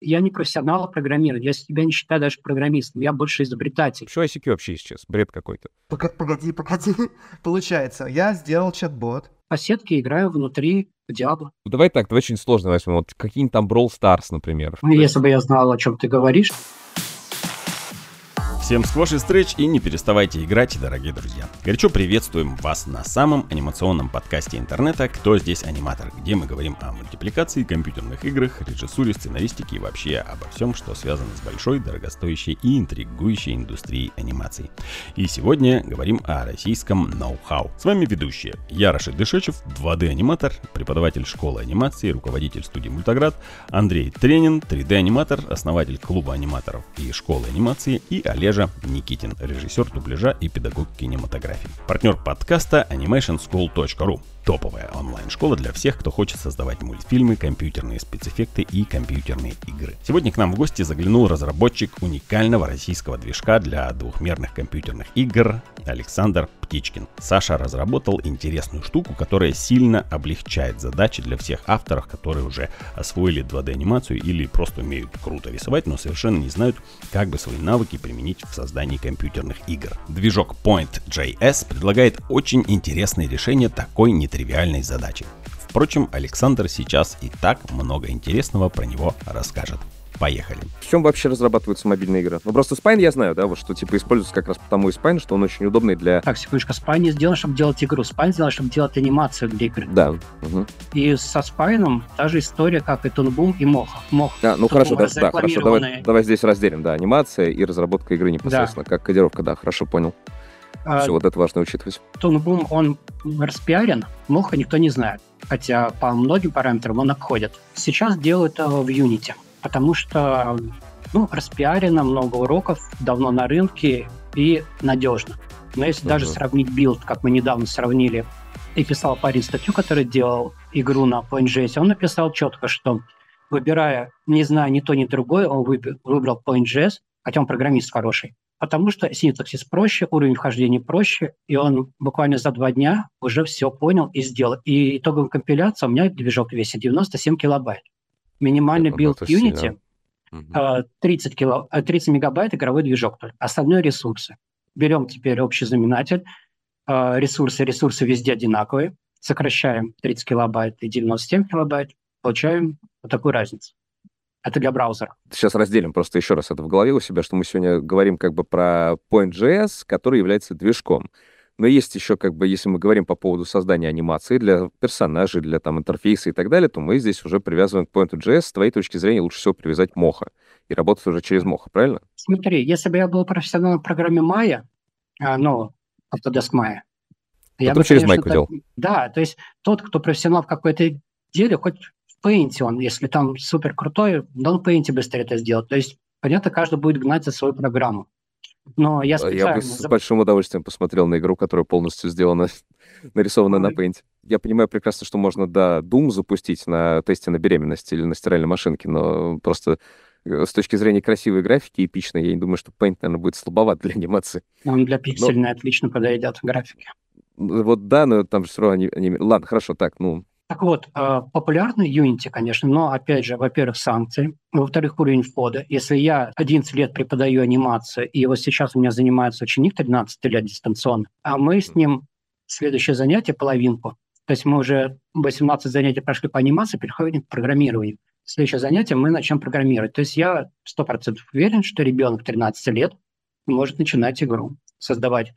Я не профессионал программирования, я себя не считаю даже программистом, я больше изобретатель. Что ICQ вообще сейчас? Бред какой-то. Погоди, погоди. Получается, я сделал чат-бот. По сетке играю внутри Diablo. Ну, давай так, давай очень сложно возьмем. Вот какие-нибудь там Brawl Stars, например. Ну, если бы я знал, о чем ты говоришь. Всем сквош и стретч и не переставайте играть, дорогие друзья. Горячо приветствуем вас на самом анимационном подкасте интернета «Кто здесь аниматор?», где мы говорим о мультипликации, компьютерных играх, режиссуре, сценаристике и вообще обо всем, что связано с большой, дорогостоящей и интригующей индустрией анимации. И сегодня говорим о российском ноу-хау. С вами ведущие. Я Дышечев, 2D-аниматор, преподаватель школы анимации, руководитель студии Мультаград, Андрей Тренин, 3D-аниматор, основатель клуба аниматоров и школы анимации и Олежа дубляжа Никитин, режиссер дубляжа и педагог кинематографии. Партнер подкаста animationschool.ru топовая онлайн-школа для всех, кто хочет создавать мультфильмы, компьютерные спецэффекты и компьютерные игры. Сегодня к нам в гости заглянул разработчик уникального российского движка для двухмерных компьютерных игр Александр Птичкин. Саша разработал интересную штуку, которая сильно облегчает задачи для всех авторов, которые уже освоили 2D-анимацию или просто умеют круто рисовать, но совершенно не знают, как бы свои навыки применить в создании компьютерных игр. Движок Point.js предлагает очень интересные решения такой не нетривиальной задачи. Впрочем, Александр сейчас и так много интересного про него расскажет. Поехали. В чем вообще разрабатываются мобильные игры? Ну, просто Spine я знаю, да, вот что типа используется как раз потому и Spine, что он очень удобный для... Так, секундочку, Spine не сделан, чтобы делать игру. Spine сделан, чтобы делать анимацию для игры. Да. Угу. И со Spine та же история, как и Тунбум и Моха. Мох. А, ну хорошо, да, да, хорошо, давай, давай здесь разделим, да, анимация и разработка игры непосредственно, да. как кодировка, да, хорошо, понял. А, Все, вот это важно учитывать. Тунбум, он распиарен, Моха никто не знает. Хотя по многим параметрам он обходит. Сейчас делают в Unity, потому что ну, распиарено, много уроков, давно на рынке и надежно. Но если uh-huh. даже сравнить билд, как мы недавно сравнили, и писал парень статью, который делал игру на PointJS, он написал четко, что выбирая, не зная ни то, ни другое, он выбрал PointJS, хотя он программист хороший, потому что синтаксис проще, уровень вхождения проще, и он буквально за два дня уже все понял и сделал. И итоговая компиляция у меня движок весит 97 килобайт. Минимальный билд Unity 30, кило, 30 мегабайт игровой движок только. Остальное ресурсы. Берем теперь общий знаменатель. А, ресурсы, ресурсы везде одинаковые. Сокращаем 30 килобайт и 97 килобайт. Получаем вот такую разницу. Это для браузера. Сейчас разделим просто еще раз это в голове у себя, что мы сегодня говорим как бы про Point.js, который является движком. Но есть еще, как бы, если мы говорим по поводу создания анимации для персонажей, для там интерфейса и так далее, то мы здесь уже привязываем к Point.js. С твоей точки зрения лучше всего привязать Моха и работать уже через Моха, правильно? Смотри, если бы я был профессионалом в программе Maya, а, ну, Autodesk Maya, я бы, через Майку так... делал. Да, то есть тот, кто профессионал в какой-то деле, хоть Paint он, если там супер крутой, да он в Paint быстрее это сделает. То есть, понятно, каждый будет гнать за свою программу. Но я специально... Я бы с большим удовольствием посмотрел на игру, которая полностью сделана, нарисована Ой. на Paint. Я понимаю прекрасно, что можно, да, Doom запустить на тесте на беременность или на стиральной машинке, но просто э, с точки зрения красивой графики, эпичной, я не думаю, что Paint, наверное, будет слабоват для анимации. Он для пиксельной но... отлично подойдет графики. Вот да, но там же все равно... Они, они... Ладно, хорошо, так, ну, так вот, э, популярны Unity, конечно, но, опять же, во-первых, санкции, во-вторых, уровень входа. Если я 11 лет преподаю анимацию, и вот сейчас у меня занимается ученик 13 лет дистанционно, а мы с ним следующее занятие, половинку, то есть мы уже 18 занятий прошли по анимации, переходим к программированию. Следующее занятие мы начнем программировать. То есть я 100% уверен, что ребенок 13 лет может начинать игру, создавать.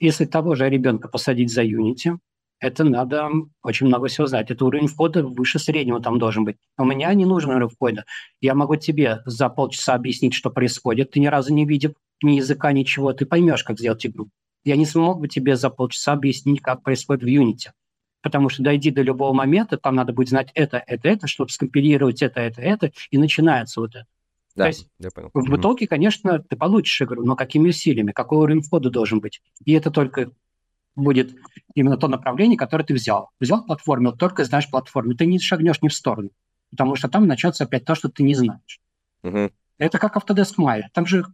Если того же ребенка посадить за Unity, это надо очень много всего знать. Это уровень входа выше среднего там должен быть. У меня не нужен уровень входа. Я могу тебе за полчаса объяснить, что происходит. Ты ни разу не видел ни языка, ничего. Ты поймешь, как сделать игру. Я не смог бы тебе за полчаса объяснить, как происходит в Unity. Потому что дойди до любого момента, там надо будет знать это, это, это, чтобы скомпилировать это, это, это, и начинается вот это. Да, То есть я понял. В итоге, конечно, ты получишь игру, но какими усилиями, какой уровень входа должен быть. И это только будет именно то направление, которое ты взял. Взял платформу, только знаешь платформу, ты не шагнешь ни в сторону, потому что там начнется опять то, что ты не знаешь. Угу. Это как Autodesk Maya. Там же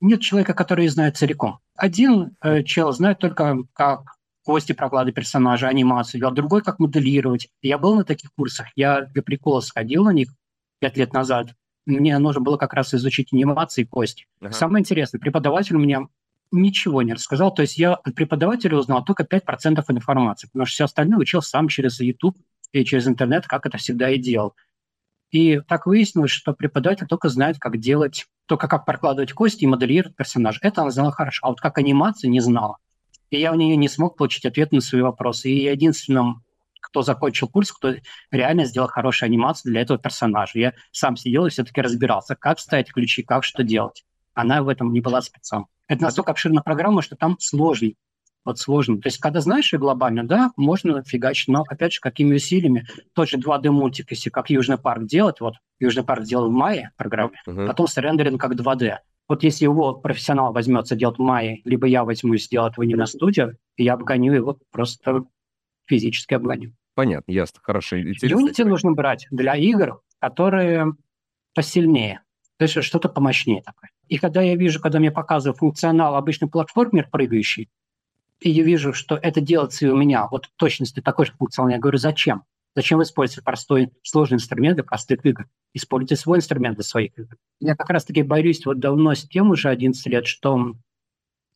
нет человека, который знает целиком. Один э, чел знает только, как кости проклады персонажа, анимацию, а другой, как моделировать. Я был на таких курсах, я для прикола сходил на них пять лет назад, мне нужно было как раз изучить анимации и кости. Ага. Самое интересное, преподаватель мне ничего не рассказал. То есть я от преподавателя узнал только 5% информации, потому что все остальное учил сам через YouTube и через интернет, как это всегда и делал. И так выяснилось, что преподаватель только знает, как делать, только как прокладывать кости и моделировать персонажа. Это она знала хорошо, а вот как анимация не знала. И я у нее не смог получить ответ на свои вопросы. И единственным, кто закончил курс, кто реально сделал хорошую анимацию для этого персонажа. Я сам сидел и все-таки разбирался, как ставить ключи, как что делать. Она в этом не была спецом. Это настолько обширная программа, что там сложно. Вот сложно. То есть, когда знаешь ее глобально, да, можно фигачить, но, опять же, какими усилиями, тот же 2D-мультик, если как Южный парк делать, вот, Южный парк делал в мае программе, uh-huh. потом с рендеринг как 2D. Вот если его профессионал возьмется делать в мае, либо я возьмусь сделать в аниме студию, я обгоню его просто физически обгоню. Понятно, ясно, хорошо. Unity нужно брать для игр, которые посильнее, то есть что-то помощнее такое. И когда я вижу, когда мне показывают функционал обычный платформер прыгающий, и я вижу, что это делается и у меня, вот точности такой же функционал, я говорю, зачем? Зачем вы используете простой, сложный инструмент для простых игр? Используйте свой инструмент для своих игр. Я как раз-таки борюсь вот давно с тем уже 11 лет, что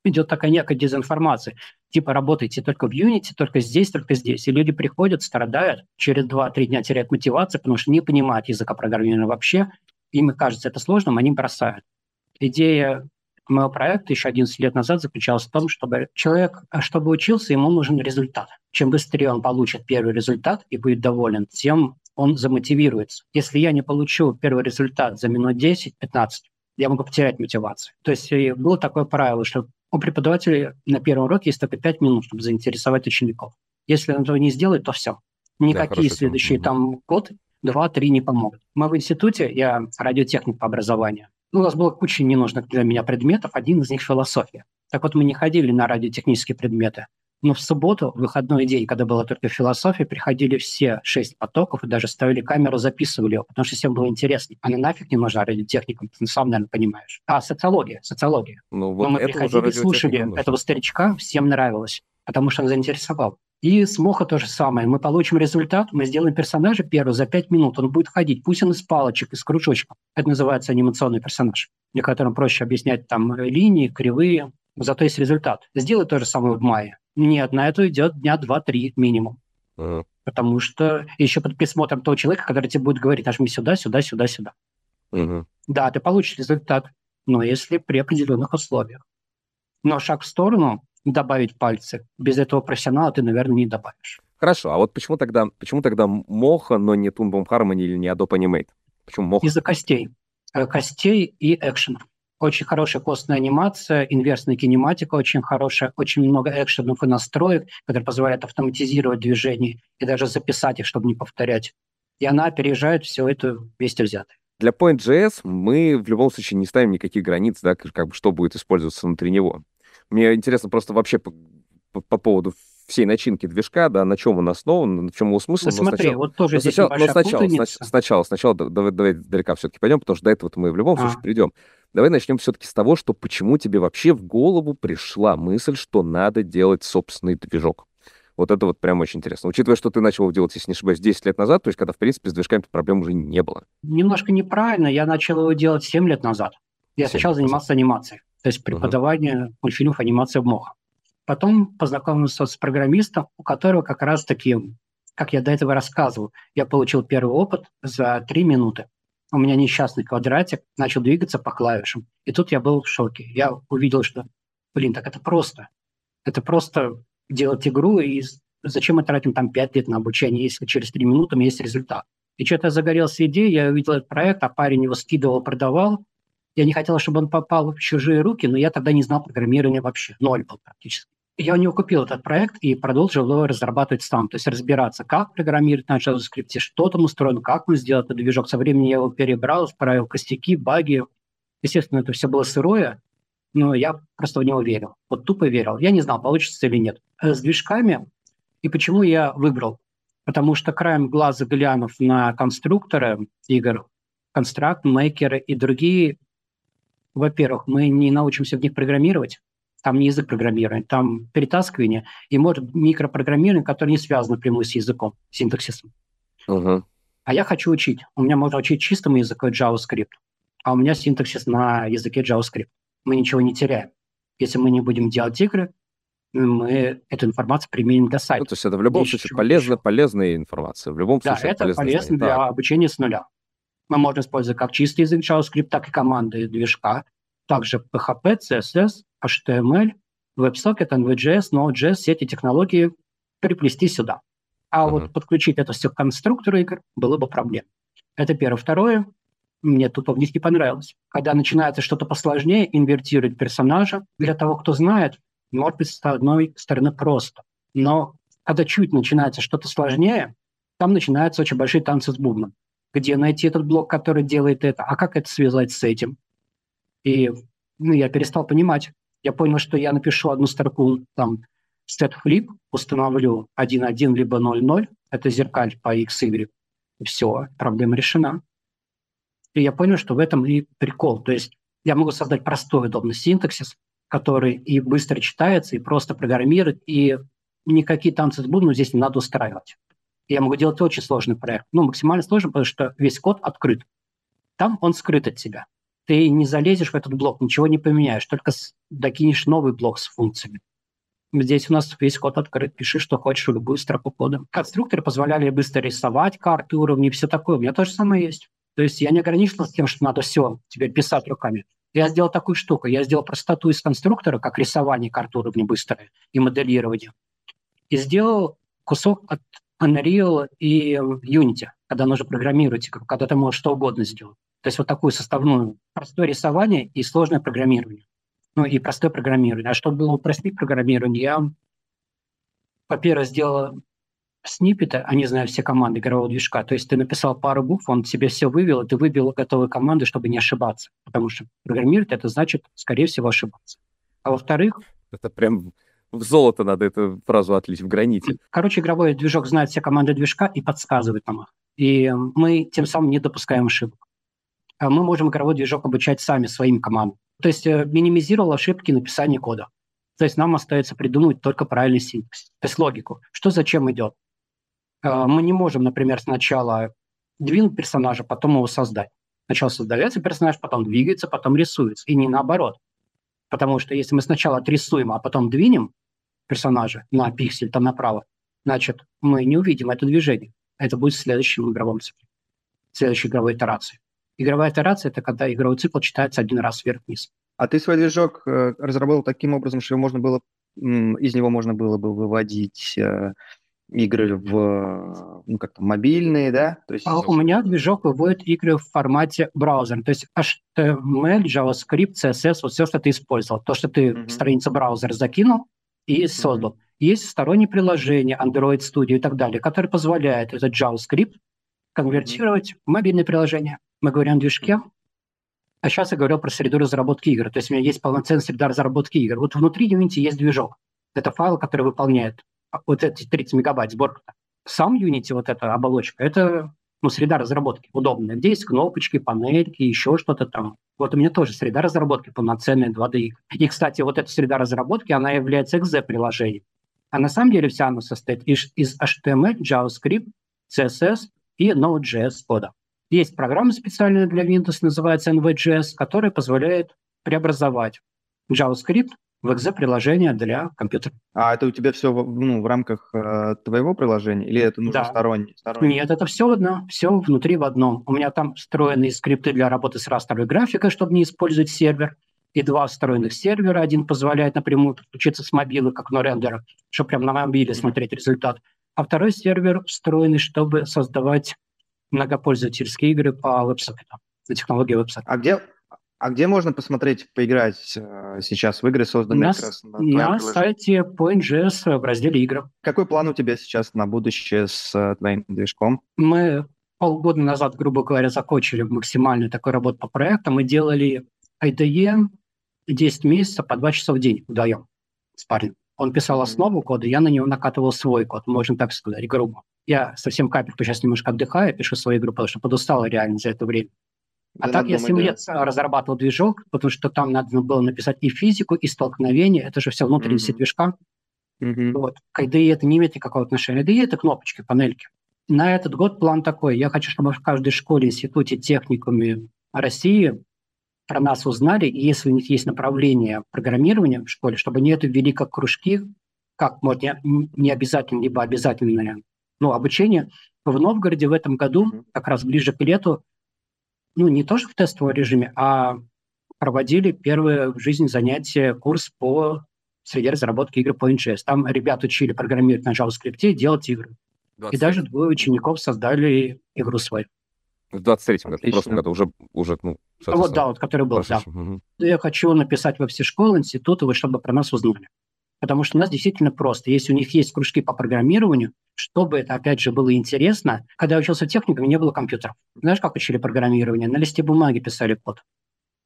идет такая некая дезинформация. Типа работайте только в Unity, только здесь, только здесь. И люди приходят, страдают, через 2-3 дня теряют мотивацию, потому что не понимают языка программирования вообще. Им кажется это сложным, они бросают идея моего проекта еще 11 лет назад заключалась в том, чтобы человек, чтобы учился, ему нужен результат. Чем быстрее он получит первый результат и будет доволен, тем он замотивируется. Если я не получу первый результат за минут 10-15, я могу потерять мотивацию. То есть было такое правило, что у преподавателя на первом уроке есть только 5 минут, чтобы заинтересовать учеников. Если он этого не сделает, то все. Никакие да, следующие там год, два-три не помогут. Мы в институте, я радиотехник по образованию, ну, у нас было куча ненужных для меня предметов, один из них – философия. Так вот, мы не ходили на радиотехнические предметы. Но в субботу, в выходной день, когда была только философия, приходили все шесть потоков и даже ставили камеру, записывали ее, потому что всем было интересно. Она нафиг не нужна радиотехникам, ты сам, наверное, понимаешь. А социология, социология. Ну, вот Но мы приходили, слушали нужно. этого старичка, всем нравилось, потому что он заинтересовал. И с Моха то же самое. Мы получим результат, мы сделаем персонажа первого за пять минут. Он будет ходить, пусть он из палочек, из кружочков. Это называется анимационный персонаж, для которого проще объяснять там линии, кривые. Зато есть результат. Сделай то же самое в мае. Нет, на это идет дня два-три минимум. Uh-huh. Потому что еще под присмотром того человека, который тебе будет говорить, нажми сюда, сюда, сюда, сюда. Uh-huh. Да, ты получишь результат, но если при определенных условиях. Но шаг в сторону добавить пальцы. Без этого профессионала ты, наверное, не добавишь. Хорошо, а вот почему тогда, почему тогда Моха, но не Boom Harmony или не Adobe Animate? Почему Моха? Из-за костей. Э, костей и экшена. Очень хорошая костная анимация, инверсная кинематика очень хорошая, очень много экшенов и настроек, которые позволяют автоматизировать движения и даже записать их, чтобы не повторять. И она опережает все это вместе взятое. Для Point.js мы в любом случае не ставим никаких границ, да, как бы что будет использоваться внутри него. Мне интересно просто вообще по, по, по поводу всей начинки движка, да, на чем он основан, в чем его смысл. Ну, смотри, сначала, вот тоже но здесь сначала, но сначала, сначала, сначала, сначала, давай, давай далеко все-таки пойдем, потому что до этого мы в любом случае а. придем. Давай начнем все-таки с того, что почему тебе вообще в голову пришла мысль, что надо делать собственный движок. Вот это вот прям очень интересно. Учитывая, что ты начал его делать, если не ошибаюсь, 10 лет назад, то есть когда, в принципе, с движками проблем уже не было. Немножко неправильно. Я начал его делать 7 лет назад. Я сначала занимался анимацией то есть преподавание uh-huh. мультфильмов анимации в МОХ. Потом познакомился с программистом, у которого как раз-таки, как я до этого рассказывал, я получил первый опыт за три минуты. У меня несчастный квадратик начал двигаться по клавишам. И тут я был в шоке. Я увидел, что, блин, так это просто. Это просто делать игру, и зачем мы тратим там пять лет на обучение, если через три минуты у меня есть результат. И что-то загорелся идеей, я увидел этот проект, а парень его скидывал, продавал, я не хотел, чтобы он попал в чужие руки, но я тогда не знал программирования вообще. Ноль был практически. Я у него купил этот проект и продолжил его разрабатывать сам. То есть разбираться, как программировать на JavaScript, что там устроено, как он сделал этот движок. Со временем я его перебрал, исправил костяки, баги. Естественно, это все было сырое, но я просто в него верил. Вот тупо верил. Я не знал, получится или нет. Э, с движками, и почему я выбрал? Потому что краем глаза глянув на конструкторы игр, констракт, мейкеры и другие во-первых, мы не научимся в них программировать, там не язык программирования, там перетаскивание и, может, микропрограммирование, которое не связано прямую с языком, синтаксисом. Угу. А я хочу учить. У меня можно учить чистому языку JavaScript, а у меня синтаксис на языке JavaScript. Мы ничего не теряем. Если мы не будем делать игры, мы эту информацию применим для сайта. Ну, то есть это в любом случае полезно, полезная информация. В любом да, случае это полезно для так. обучения с нуля. Мы можем использовать как чистый язык JavaScript, так и команды движка, также PHP, CSS, HTML, WebSocket, NVJS, Node.js, все эти технологии приплести сюда. А uh-huh. вот подключить это все к конструктору игр было бы проблем. Это первое. Второе, мне тут не понравилось. Когда начинается что-то посложнее, инвертировать персонажа, для того, кто знает, может быть, с одной стороны просто. Но когда чуть начинается что-то сложнее, там начинаются очень большие танцы с бубном. Где найти этот блок, который делает это, а как это связать с этим? И ну, я перестал понимать. Я понял, что я напишу одну строку, там, set flip, установлю 1.1 либо 0.0, это зеркаль по x, y, и все, проблема решена. И я понял, что в этом и прикол. То есть я могу создать простой удобный синтаксис, который и быстро читается, и просто программирует, и никакие танцы с бубном здесь не надо устраивать. Я могу делать очень сложный проект. Ну, максимально сложный, потому что весь код открыт. Там он скрыт от тебя. Ты не залезешь в этот блок, ничего не поменяешь, только докинешь новый блок с функциями. Здесь у нас весь код открыт, пиши, что хочешь, любую строку кода. Конструкторы позволяли быстро рисовать карты уровней и все такое. У меня тоже самое есть. То есть я не ограничился тем, что надо все теперь писать руками. Я сделал такую штуку. Я сделал простоту из конструктора, как рисование карт уровня быстрое и моделирование. И сделал кусок от Unreal и Unity, когда нужно программировать, когда ты можешь что угодно сделать. То есть вот такую составную. Простое рисование и сложное программирование. Ну и простое программирование. А чтобы было упростить программирование, я, во-первых, сделал сниппеты, они знают все команды игрового движка. То есть ты написал пару букв, он тебе все вывел, и ты вывел готовые команды, чтобы не ошибаться. Потому что программировать это значит, скорее всего, ошибаться. А во-вторых... Это прям в золото надо эту фразу отлить, в граните. Короче, игровой движок знает все команды движка и подсказывает нам их. И мы тем самым не допускаем ошибок. А мы можем игровой движок обучать сами своим командам. То есть э, минимизировал ошибки написания кода. То есть нам остается придумать только правильный синтекс, то есть логику. Что зачем идет? Э, мы не можем, например, сначала двинуть персонажа, потом его создать. Сначала создается персонаж, потом двигается, потом рисуется. И не наоборот. Потому что если мы сначала отрисуем, а потом двинем персонажа на пиксель там направо, значит, мы не увидим это движение. Это будет в следующем игровом цикле, в следующей игровой итерации. Игровая итерация – это когда игровой цикл читается один раз вверх-вниз. А ты свой движок э, разработал таким образом, что его можно было, из него можно было бы выводить э, игры в ну, как-то мобильные, да? То есть... А у меня движок выводит игры в формате браузера. То есть HTML, JavaScript, CSS, вот все, что ты использовал. То, что ты mm-hmm. в страницу браузера закинул и создал. Есть сторонние приложения, Android Studio и так далее, которые позволяют этот JavaScript конвертировать в мобильное приложение. Мы говорим о движке, а сейчас я говорил про среду разработки игр. То есть у меня есть полноценная среда разработки игр. Вот внутри Unity есть движок. Это файл, который выполняет вот эти 30 мегабайт сборка. Сам Unity, вот эта оболочка, это ну, среда разработки удобная, где есть кнопочки, панельки, еще что-то там. Вот у меня тоже среда разработки полноценная 2D. И, кстати, вот эта среда разработки, она является XZ-приложением. А на самом деле вся она состоит из, из HTML, JavaScript, CSS и Node.js кода. Есть программа специальная для Windows, называется NVJS, которая позволяет преобразовать JavaScript в exe-приложение для компьютера. А это у тебя все ну, в рамках э, твоего приложения или это нужно да. стороннее? Нет, это все одно, все внутри в одном. У меня там встроенные скрипты для работы с растровой графикой, чтобы не использовать сервер, и два встроенных сервера. Один позволяет напрямую подключиться с мобилы, как на рендерах, чтобы прямо на мобиле смотреть результат. А второй сервер встроенный, чтобы создавать многопользовательские игры по веб-сокетам, на технологии веб-сокета. А где, а где можно посмотреть, поиграть э, сейчас в игры, созданные на, как раз на На сайте Point.js в разделе игры. Какой план у тебя сейчас на будущее с э, твоим движком? Мы полгода назад, грубо говоря, закончили максимальную такую работу по проектам. Мы делали IDE 10 месяцев по 2 часа в день вдвоем с парнем. Он писал основу кода, я на него накатывал свой код, можно так сказать, грубо. Я совсем капельку сейчас немножко отдыхаю, пишу свою игру, потому что подустал реально за это время. А так я 7 лет разрабатывал движок, потому что там надо было написать и физику, и столкновение. Это же все внутренности mm-hmm. движка. Mm-hmm. Вот. К IDE это не имеет никакого отношения. IDE это кнопочки, панельки. На этот год план такой. Я хочу, чтобы в каждой школе, институте, техникуме России про нас узнали, и если у них есть направление программирования в школе, чтобы они это ввели как кружки, как, может, не, не обязательно, либо обязательное ну, обучение. В Новгороде в этом году, как раз ближе к лету, ну, не тоже в тестовом режиме, а проводили первое в жизни занятие, курс по среде разработки игр по NGS. Там ребят учили программировать на JavaScript и делать игры. 20. И даже двое учеников создали игру свою. В 23-м году, в прошлом году уже, уже ну, Вот, да, вот, который был, да. Угу. Я хочу написать во все школы, институты, чтобы про нас узнали. Потому что у нас действительно просто. Если у них есть кружки по программированию, чтобы это, опять же, было интересно. Когда я учился в техникуме, не было компьютеров. Знаешь, как учили программирование? На листе бумаги писали код.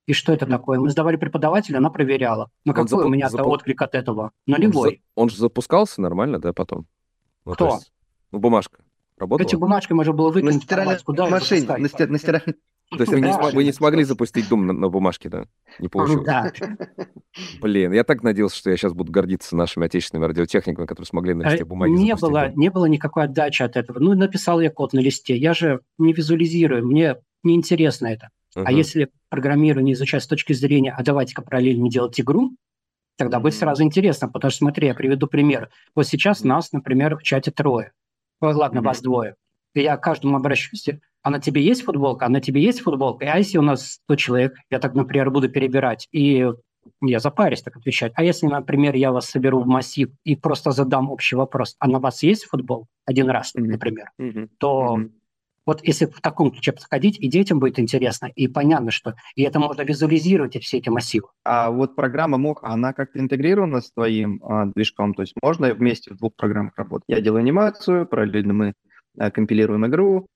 И что это такое? Мы сдавали преподавателя, она проверяла. Но какой запу- у меня запу- отклик от этого? Нулевой. Он, он же запускался нормально, да, потом? Ну, Кто? Есть, ну, бумажка. Работала? Эти бумажки можно было выкинуть. На стиральной машине. На, стир, на стиральной то есть вы не, вы не смогли запустить Doom на, на бумажке, да? Не получилось? Да. Блин, я так надеялся, что я сейчас буду гордиться нашими отечественными радиотехниками, которые смогли на листе э, бумаги не было, не было никакой отдачи от этого. Ну, написал я код на листе. Я же не визуализирую, мне неинтересно это. Uh-huh. А если программирование изучать с точки зрения, а давайте-ка параллельно делать игру, тогда будет сразу интересно, потому что, смотри, я приведу пример. Вот сейчас нас, например, в чате трое. Ой, ладно, вас двое. И я к каждому обращусь, а на тебе есть футболка, а на тебе есть футболка. А если у нас 100 человек, я так, например, буду перебирать, и я запарюсь так отвечать. А если, например, я вас соберу в массив и просто задам общий вопрос, а на вас есть футбол один раз, например, mm-hmm. то mm-hmm. вот если в таком ключе подходить, и детям будет интересно, и понятно, что и это можно визуализировать, и все эти массивы. А вот программа МОХ, она как-то интегрирована с твоим а, движком? То есть можно вместе в двух программах работать? Я делаю анимацию, параллельно мы а, компилируем игру,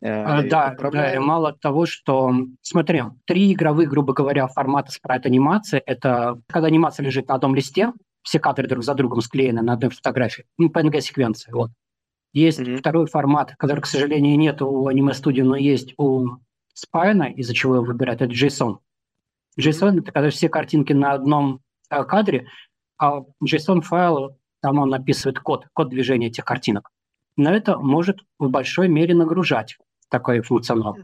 Э, а, да, да, и мало того, что, смотри, три игровых, грубо говоря, формата спрайт-анимации – это когда анимация лежит на одном листе, все кадры друг за другом склеены на одной фотографии, ну, PNG-секвенции, вот. Есть mm-hmm. второй формат, который, к сожалению, нет у аниме-студии, но есть у Spine, из-за чего его выбирают, это JSON. JSON – это когда все картинки на одном э, кадре, а JSON-файл, там он описывает код, код движения этих картинок. Но это может в большой мере нагружать такой функционал,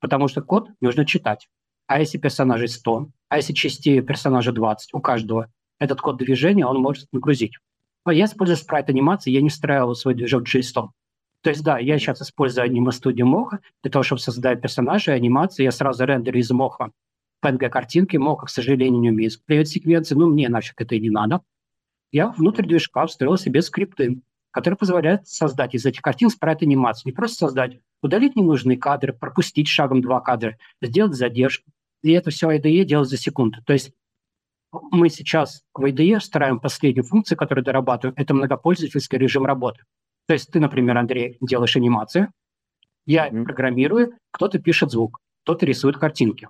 потому что код нужно читать. А если персонажей 100, а если частей персонажа 20 у каждого, этот код движения он может нагрузить. Но я использую спрайт анимации, я не встраивал свой движок JSON. То есть, да, я сейчас использую аниме студию Моха для того, чтобы создать персонажи, анимации. Я сразу рендерю из Моха PNG-картинки. Моха, к сожалению, не умеет склеивать секвенции. Ну, мне нафиг это и не надо. Я внутрь движка встроил себе скрипты, которые позволяют создать из этих картин спрайт-анимацию. Не просто создать удалить ненужные кадры, пропустить шагом два кадра, сделать задержку. И это все IDE делать за секунду. То есть мы сейчас в IDE стараем последнюю функцию, которую дорабатываем, это многопользовательский режим работы. То есть ты, например, Андрей, делаешь анимацию, я mm-hmm. программирую, кто-то пишет звук, кто-то рисует картинки.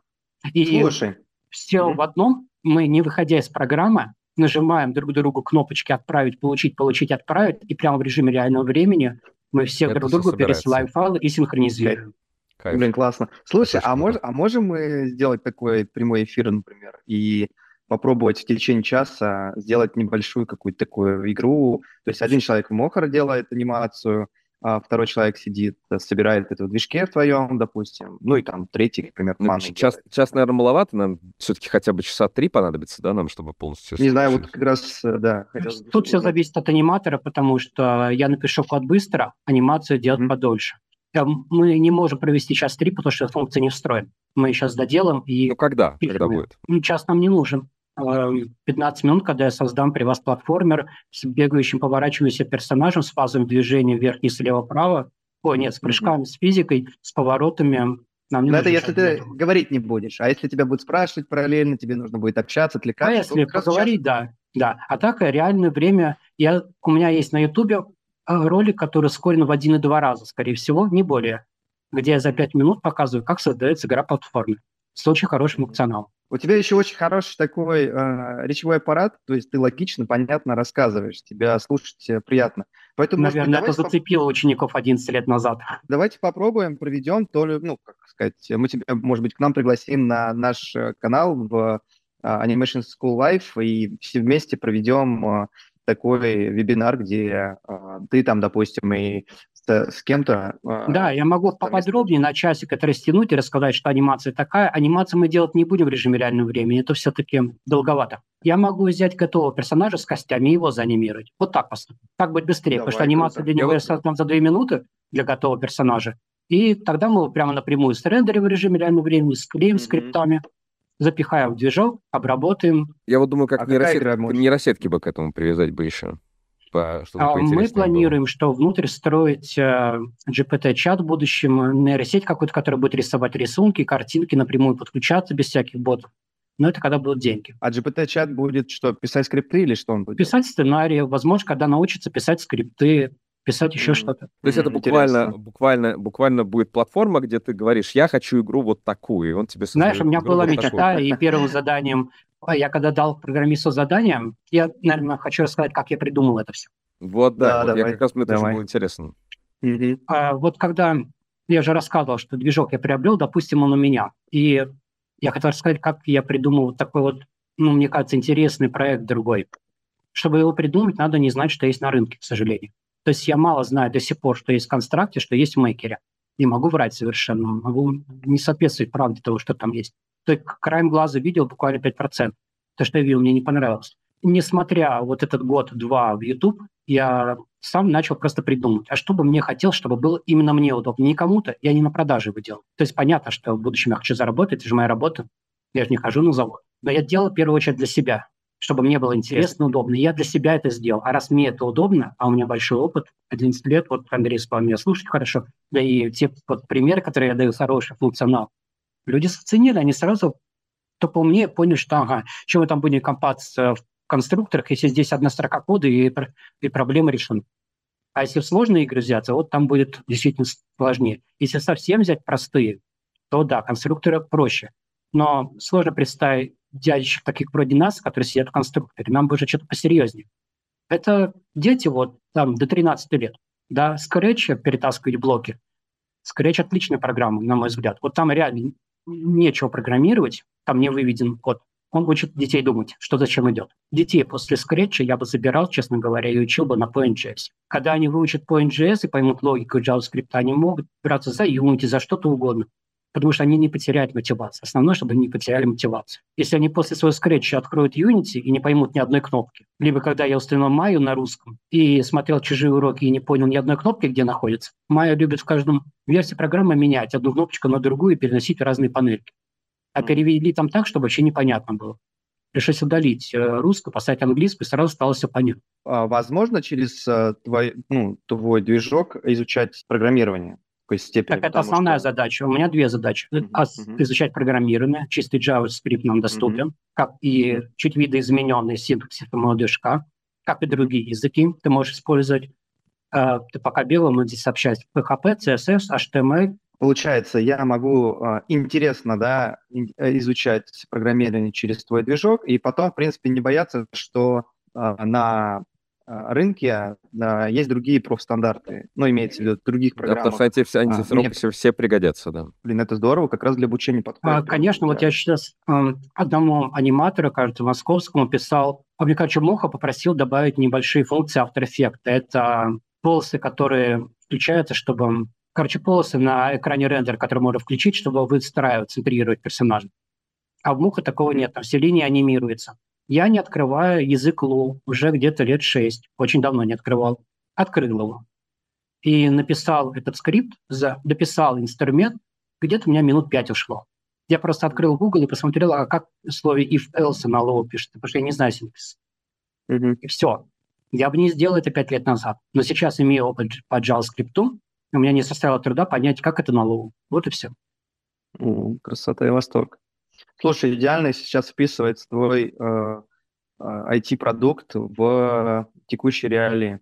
И Слушай. все mm-hmm. в одном, мы, не выходя из программы, нажимаем друг другу кнопочки «Отправить», «Получить», «Получить», «Отправить», и прямо в режиме реального времени мы все друг другу пересылаем файлы и синхронизируем. Кайф. Блин, классно. Слушай, а, мож, а можем мы сделать такой прямой эфир, например, и попробовать в течение часа сделать небольшую какую-то такую игру? То есть один человек в Мохор делает анимацию, второй человек сидит, э, собирает это в движке в твоем, допустим, ну и там третий, например, ну, час, час, наверное, маловато, нам все-таки хотя бы часа три понадобится, да, нам, чтобы полностью... Не знаю, вот как раз, э, да. Хотелось Тут все зависит от аниматора, потому что я напишу код быстро, анимацию делать mm-hmm. подольше. Мы не можем провести час три, потому что функция не встроена. Мы сейчас доделаем и... Ну когда? Когда будет? Ну, час нам не нужен. 15 минут, когда я создам при вас платформер с бегающим, поворачивающимся персонажем, с фазами движения вверх и слева-право. О, нет, с прыжками, с физикой, с поворотами. Нам не Но это если ты этого. говорить не будешь. А если тебя будут спрашивать параллельно, тебе нужно будет общаться, отвлекаться. А если поговорить, сейчас... да. Да. А так реальное время... Я, у меня есть на Ютубе а, ролик, который ускорен в один и два раза, скорее всего, не более, где я за пять минут показываю, как создается игра платформы с очень хорошим функционалом. У тебя еще очень хороший такой э, речевой аппарат, то есть ты логично, понятно рассказываешь, тебя слушать э, приятно. Поэтому, Наверное, быть, это зацепило поп... учеников 11 лет назад. Давайте попробуем, проведем, то ли, ну, как сказать, мы тебя, может быть, к нам пригласим на наш э, канал в uh, Animation School Life и все вместе проведем uh, такой вебинар, где uh, ты там, допустим, и с, кем-то. А, да, я могу поподробнее на часик это растянуть и рассказать, что анимация такая. Анимацию мы делать не будем в режиме реального времени, это все-таки долговато. Я могу взять готового персонажа с костями и его заанимировать. Вот так просто. Так будет быстрее, Давай, потому что анимация для него создана за две минуты для готового персонажа. И тогда мы прямо напрямую с рендерим в режиме реального времени, склеим mm-hmm. скриптами, запихаем в движок, обработаем. Я вот думаю, как а нейросет... нейросетки бы к этому привязать бы еще. По, а мы планируем, было. что внутрь строить э, GPT-чат в будущем, нейросеть какую-то, которая будет рисовать рисунки, картинки, напрямую подключаться без всяких ботов. Но это когда будут деньги. А GPT-чат будет что, писать скрипты или что он будет? Писать сценарии, возможно, когда научится писать скрипты, писать еще mm. что-то. То есть mm, это буквально, буквально, буквально будет платформа, где ты говоришь, я хочу игру вот такую, и он тебе Знаешь, у меня была вот мечта, и первым заданием, я когда дал программисту задание, я, наверное, хочу рассказать, как я придумал это все. Вот, да, да вот я как раз мне давай. тоже было интересно. Mm-hmm. А, вот когда я же рассказывал, что движок я приобрел, допустим, он у меня, и я хотел рассказать, как я придумал вот такой вот, ну, мне кажется, интересный проект другой. Чтобы его придумать, надо не знать, что есть на рынке, к сожалению. То есть я мало знаю до сих пор, что есть в констракте, что есть в мейкере. Не могу врать совершенно, могу не соответствовать правде того, что там есть. То есть краем глаза видел буквально 5%. То, что я видел, мне не понравилось. Несмотря вот этот год-два в YouTube, я сам начал просто придумать, а что бы мне хотел, чтобы было именно мне удобно, не кому-то, я не на продаже его делал. То есть понятно, что в будущем я хочу заработать, это же моя работа, я же не хожу на завод. Но я делал в первую очередь для себя, чтобы мне было интересно, удобно. Я для себя это сделал. А раз мне это удобно, а у меня большой опыт, 11 лет, вот Андрей сказал, меня слушать хорошо, да и те вот примеры, которые я даю, хороший функционал, люди оценили, они сразу, кто поумнее, поняли, что, ага, чем мы там будем компаться в конструкторах, если здесь одна строка кода и, и проблема решена. А если в сложные игры взяться, вот там будет действительно сложнее. Если совсем взять простые, то да, конструкторы проще. Но сложно представить дядечек таких вроде нас, которые сидят в конструкторе, нам бы уже что-то посерьезнее. Это дети вот там до 13 лет. Да, Scratch перетаскивать блоки. Scratch отличная программа, на мой взгляд. Вот там реально нечего программировать, там не выведен код. Он учит детей думать, что зачем идет. Детей после Scratch я бы забирал, честно говоря, и учил бы на PointJS. Когда они выучат PointJS и поймут логику JavaScript, они могут браться за Unity, за что-то угодно потому что они не потеряют мотивацию. Основное, чтобы они не потеряли мотивацию. Если они после своего скретча откроют Unity и не поймут ни одной кнопки, либо когда я установил Майю на русском и смотрел чужие уроки и не понял ни одной кнопки, где находится, Майя любит в каждом версии программы менять одну кнопочку на другую и переносить в разные панельки. А перевели там так, чтобы вообще непонятно было. Пришлось удалить э, русскую, поставить английскую, и сразу стало все понятно. А возможно через э, твой, ну, твой движок изучать программирование? Какой степени. Так это основная что... задача. У меня две задачи. Uh-huh, uh-huh. Изучать программирование. Чистый JavaScript нам доступен. Uh-huh. Как и чуть видоизмененный синтаксис самого движка. Как и другие языки ты можешь использовать. Uh, ты пока белым здесь общаемся. PHP, CSS, HTML. Получается, я могу uh, интересно да, э, изучать программирование через твой движок, и потом, в принципе, не бояться, что uh, на а, рынке да, есть другие профстандарты, ну, имеется в виду других программ. Да, потому что эти а, мне... все, все пригодятся, да. Блин, это здорово, как раз для обучения подходит. А, конечно, вот я сейчас э, одному аниматору, кажется, московскому писал, а мне кажется, Моха попросил добавить небольшие функции After Effects. Это полосы, которые включаются, чтобы... Короче, полосы на экране рендер, которые можно включить, чтобы выстраивать, центрировать персонажа. А в Муха такого нет, там все линии анимируются. Я не открываю язык Лу уже где-то лет шесть, очень давно не открывал. Открыл его. И написал этот скрипт, за, дописал инструмент, где-то у меня минут пять ушло. Я просто открыл Google и посмотрел, а как в слове if-else на Low пишется, потому что я не знаю синтаксис. Mm-hmm. И все. Я бы не сделал это пять лет назад. Но сейчас, имея опыт по JavaScript, у меня не составило труда понять, как это на Low. Вот и все. Mm, красота и восторг. Слушай, идеально сейчас вписывается твой э, IT-продукт э, в текущей реалии.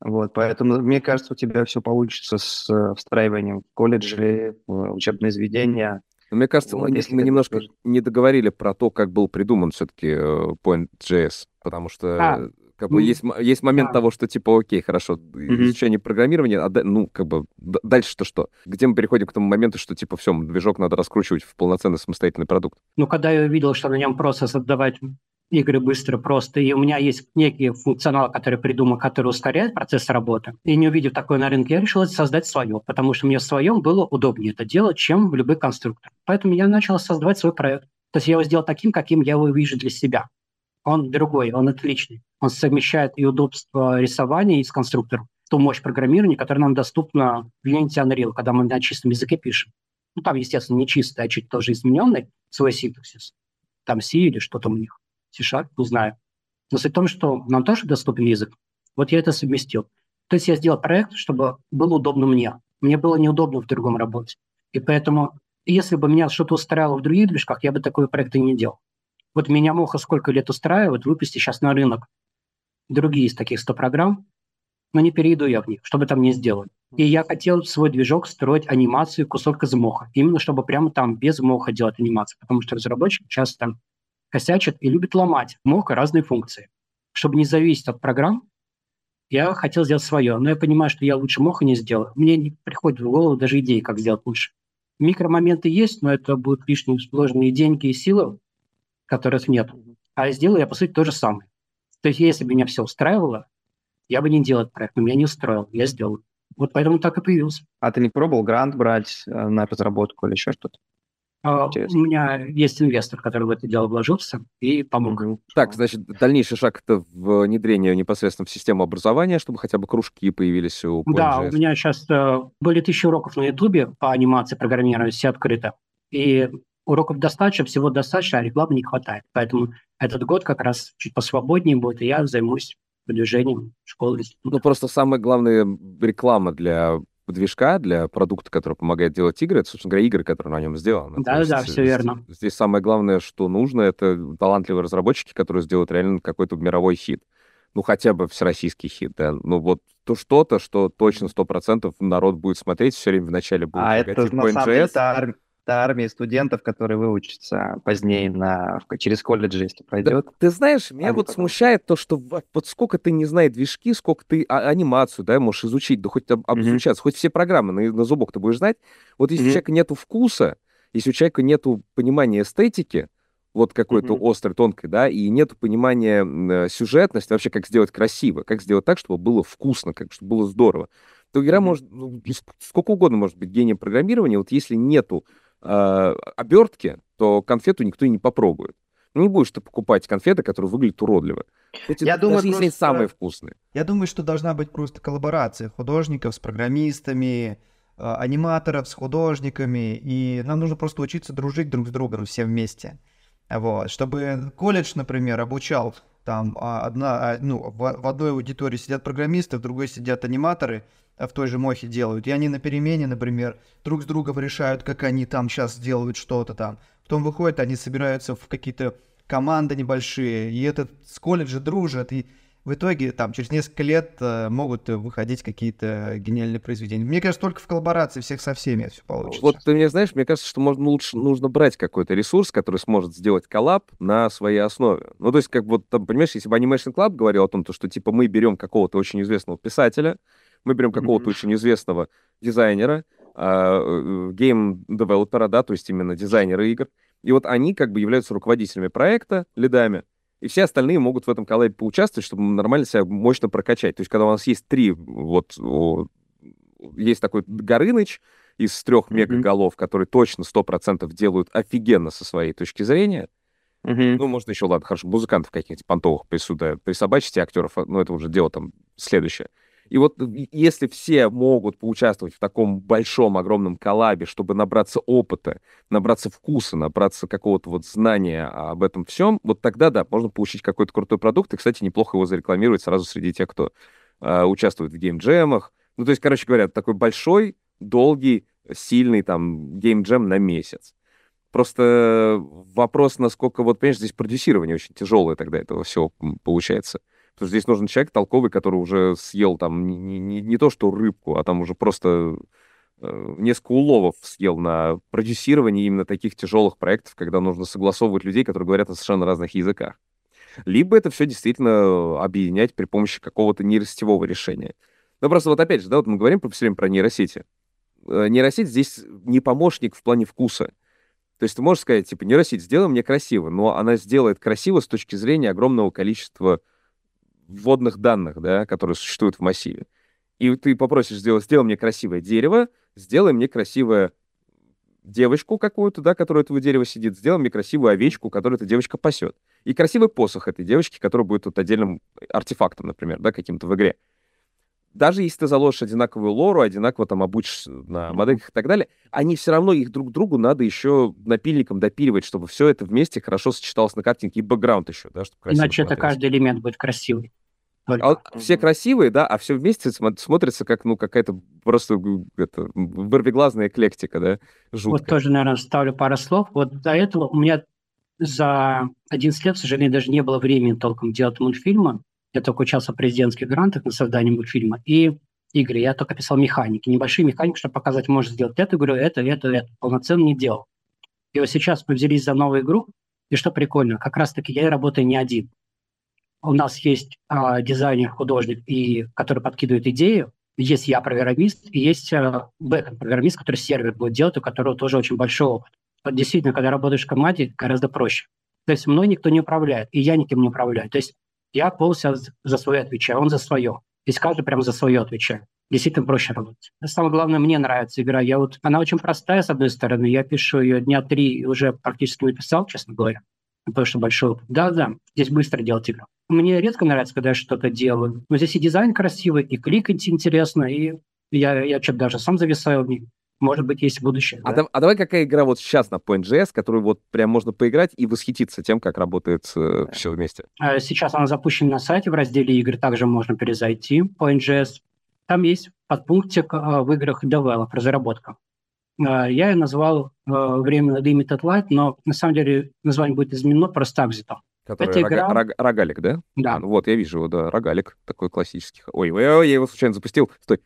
Вот, поэтому, мне кажется, у тебя все получится с э, встраиванием в колледжи, в учебные заведения. Мне кажется, вот, мы, мы немножко не договорили про то, как был придуман все-таки э, Point.js, потому что а, как бы есть, есть момент того, что типа, окей, хорошо, изучение программирования, а ну, как бы, дальше-то что? Где мы переходим к тому моменту, что типа, все, движок надо раскручивать в полноценный самостоятельный продукт? Ну, когда я увидел, что на нем просто создавать игры быстро, просто, и у меня есть некий функционал, который придумал, который ускоряет процесс работы. И не увидев такое на рынке, я решил создать свое, потому что мне в своем было удобнее это делать, чем в любой конструктор. Поэтому я начал создавать свой проект. То есть я его сделал таким, каким я его вижу для себя. Он другой, он отличный. Он совмещает и удобство рисования и с конструктором, ту мощь программирования, которая нам доступна в Unity Unreal, когда мы на чистом языке пишем. Ну, там, естественно, не чистый, а чуть тоже измененный свой синтаксис. Там C или что там у них. C-Sharp, не знаю. Но суть в том, что нам тоже доступен язык. Вот я это совместил. То есть я сделал проект, чтобы было удобно мне. Мне было неудобно в другом работе. И поэтому, если бы меня что-то устраивало в других движках, я бы такой проект не делал. Вот меня Моха сколько лет устраивает, выпусти сейчас на рынок другие из таких 100 программ, но не перейду я в них, чтобы там не сделать. И я хотел свой движок строить анимацию кусок из моха, именно чтобы прямо там без моха делать анимацию, потому что разработчики часто косячат и любят ломать моха разные функции. Чтобы не зависеть от программ, я хотел сделать свое, но я понимаю, что я лучше моха не сделаю. Мне не приходит в голову даже идеи, как сделать лучше. Микромоменты есть, но это будут лишние сложные деньги и силы, которых нет. А сделаю я, по сути, то же самое. То есть если бы меня все устраивало, я бы не делал этот проект, но меня не устроил, я сделал. Вот поэтому так и появился. А ты не пробовал грант брать э, на разработку или еще что-то? А, у меня есть инвестор, который в это дело вложился и помог. Mm-hmm. Так, значит, дальнейший шаг это внедрение непосредственно в систему образования, чтобы хотя бы кружки появились у PointJS. Да, у меня сейчас э, были тысячи уроков на Ютубе по анимации программирования, все открыто. И уроков достаточно, всего достаточно, а рекламы не хватает. Поэтому этот год как раз чуть посвободнее будет, и я займусь продвижением школы. Ну, просто самая главная реклама для движка, для продукта, который помогает делать игры, это, собственно говоря, игры, которые на нем сделаны. Да, да, все верно. Здесь самое главное, что нужно, это талантливые разработчики, которые сделают реально какой-то мировой хит. Ну, хотя бы всероссийский хит, да. Ну, вот то что-то, что точно сто процентов народ будет смотреть, все время в начале будет а это, на самом деле, это, это армия студентов, которые выучатся позднее на, через колледж, если пройдет. Да, ты знаешь, меня вот потом... смущает то, что вот сколько ты не знаешь движки, сколько ты а, анимацию, да, можешь изучить, да хоть об, обучаться, mm-hmm. хоть все программы на, на зубок ты будешь знать. Вот если mm-hmm. у человека нету вкуса, если у человека нету понимания эстетики, вот какой-то mm-hmm. острой, тонкой, да, и нет понимания э, сюжетности, вообще как сделать красиво, как сделать так, чтобы было вкусно, как чтобы было здорово, то игра mm-hmm. может, ну, сколько угодно может быть гением программирования, вот если нету э, обертки, то конфету никто и не попробует. Ну, не будешь ты покупать конфеты, которые выглядят уродливо. Эти, я думаю, даже просто... если самые вкусные. Я думаю, что должна быть просто коллаборация художников с программистами, э, аниматоров с художниками, и нам нужно просто учиться дружить друг с другом все вместе. Вот, чтобы колледж, например, обучал там а, одна, а, ну, в, одной аудитории сидят программисты, в другой сидят аниматоры, в той же Мохе делают. И они на перемене, например, друг с другом решают, как они там сейчас делают что-то там. Потом выходят, они собираются в какие-то команды небольшие, и этот с колледжа дружат, и в итоге там через несколько лет э, могут выходить какие-то гениальные произведения. Мне кажется, только в коллаборации всех со всеми это все получится. Вот ты мне знаешь, мне кажется, что можно лучше нужно брать какой-то ресурс, который сможет сделать коллаб на своей основе. Ну, то есть, как вот, там, понимаешь, если бы Animation Club говорил о том, то, что типа мы берем какого-то очень известного писателя, мы берем какого-то mm-hmm. очень известного дизайнера, гейм-девелопера, э, да, то есть именно дизайнера игр, и вот они как бы являются руководителями проекта, лидами, и все остальные могут в этом коллабе поучаствовать, чтобы нормально себя мощно прокачать. То есть когда у нас есть три, вот, есть такой Горыныч из трех mm-hmm. мегаголов, которые точно 100% делают офигенно со своей точки зрения, Mm-hmm. Ну, можно еще, ладно, хорошо, музыкантов каких-нибудь понтовых присюда присобачить, актеров, но это уже дело там следующее. И вот если все могут поучаствовать в таком большом, огромном коллабе, чтобы набраться опыта, набраться вкуса, набраться какого-то вот знания об этом всем, вот тогда, да, можно получить какой-то крутой продукт, и, кстати, неплохо его зарекламировать сразу среди тех, кто э, участвует в геймджемах. Ну, то есть, короче говоря, такой большой, долгий, сильный там геймджем на месяц. Просто вопрос, насколько, вот, понимаешь, здесь продюсирование очень тяжелое тогда этого всего получается. Потому что здесь нужен человек толковый, который уже съел там не, не, не то что рыбку, а там уже просто э, несколько уловов съел на продюсирование именно таких тяжелых проектов, когда нужно согласовывать людей, которые говорят на совершенно разных языках. Либо это все действительно объединять при помощи какого-то нейросетевого решения. Но просто вот опять же, да, вот мы говорим все время про нейросети. Э, нейросеть здесь не помощник в плане вкуса. То есть ты можешь сказать, типа, нейросеть, сделай мне красиво, но она сделает красиво с точки зрения огромного количества вводных данных, да, которые существуют в массиве. И ты попросишь сделать, сделай мне красивое дерево, сделай мне красивое девочку какую-то, да, которая у этого дерева сидит, сделай мне красивую овечку, которую эта девочка пасет. И красивый посох этой девочки, который будет тут отдельным артефактом, например, да, каким-то в игре даже если ты заложишь одинаковую лору, одинаково там обучишь на модельках и так далее, они все равно их друг другу надо еще напильником допиливать, чтобы все это вместе хорошо сочеталось на картинке. И бэкграунд еще, да, чтобы красиво Иначе смотреть. это каждый элемент будет красивый. А все красивые, да, а все вместе смотрится как, ну, какая-то просто это, вырвиглазная эклектика, да, жуткая. Вот тоже, наверное, ставлю пару слов. Вот до этого у меня за 11 лет, к сожалению, даже не было времени толком делать мультфильмы. Я только учился в президентских грантах на создание мультфильма. И игры. Я только писал механики, небольшие механики, чтобы показать, можно сделать это, говорю, это, это, это. Полноценно не делал. И вот сейчас мы взялись за новую игру, и что прикольно, как раз-таки я работаю не один. У нас есть э, дизайнер, художник, и, который подкидывает идею, есть я программист, и есть э, бэкэнд-программист, который сервер будет делать, у которого тоже очень большой опыт. Вот действительно, когда работаешь в команде, гораздо проще. То есть мной никто не управляет, и я никем не управляю. То есть я полностью за свое отвечаю, он за свое. Здесь каждый прям за свое отвечает. Действительно проще работать. Самое главное, мне нравится игра. Я вот, она очень простая, с одной стороны. Я пишу ее дня три и уже практически написал, честно говоря. Потому что большой опыт. Да-да, здесь быстро делать игру. Мне редко нравится, когда я что-то делаю. Но здесь и дизайн красивый, и кликать интересно, и я, я что-то даже сам зависаю в ней может быть, есть будущее. А, да? а давай какая игра вот сейчас на Point.js, которую вот прям можно поиграть и восхититься тем, как работает э, все вместе? Э, сейчас она запущена на сайте, в разделе игры также можно перезайти, Point.js. Там есть подпунктик э, в играх Develop, разработка. Э, я ее назвал время Limited Light, но на самом деле название будет изменено просто Exit. Который Это рога, игра... рог, рогалик, да? Да. А, ну вот, я вижу его, да, рогалик такой классический. Ой, ой, ой, я его случайно запустил. Стой.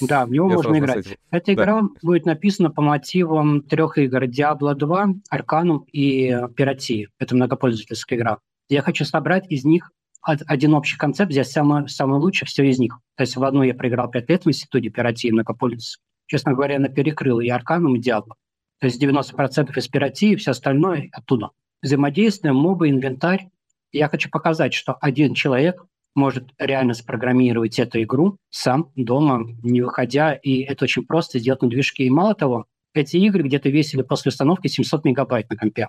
Да, в него можно играть. Эта игра будет написана по мотивам трех игр. Diablo 2, Arcanum и Пиратии. Это многопользовательская игра. Я хочу собрать из них один общий концепт, взять самое, самое лучшее все из них. То есть в одну я проиграл 5 лет в институте пиратии многопользовательской. Честно говоря, она перекрыла и Арканом, и Диабло. То есть 90% из пиратии, все остальное оттуда. Взаимодействие, мобы, инвентарь. Я хочу показать, что один человек может реально спрограммировать эту игру сам дома, не выходя, и это очень просто сделать на движке. И мало того, эти игры где-то весили после установки 700 мегабайт на компе.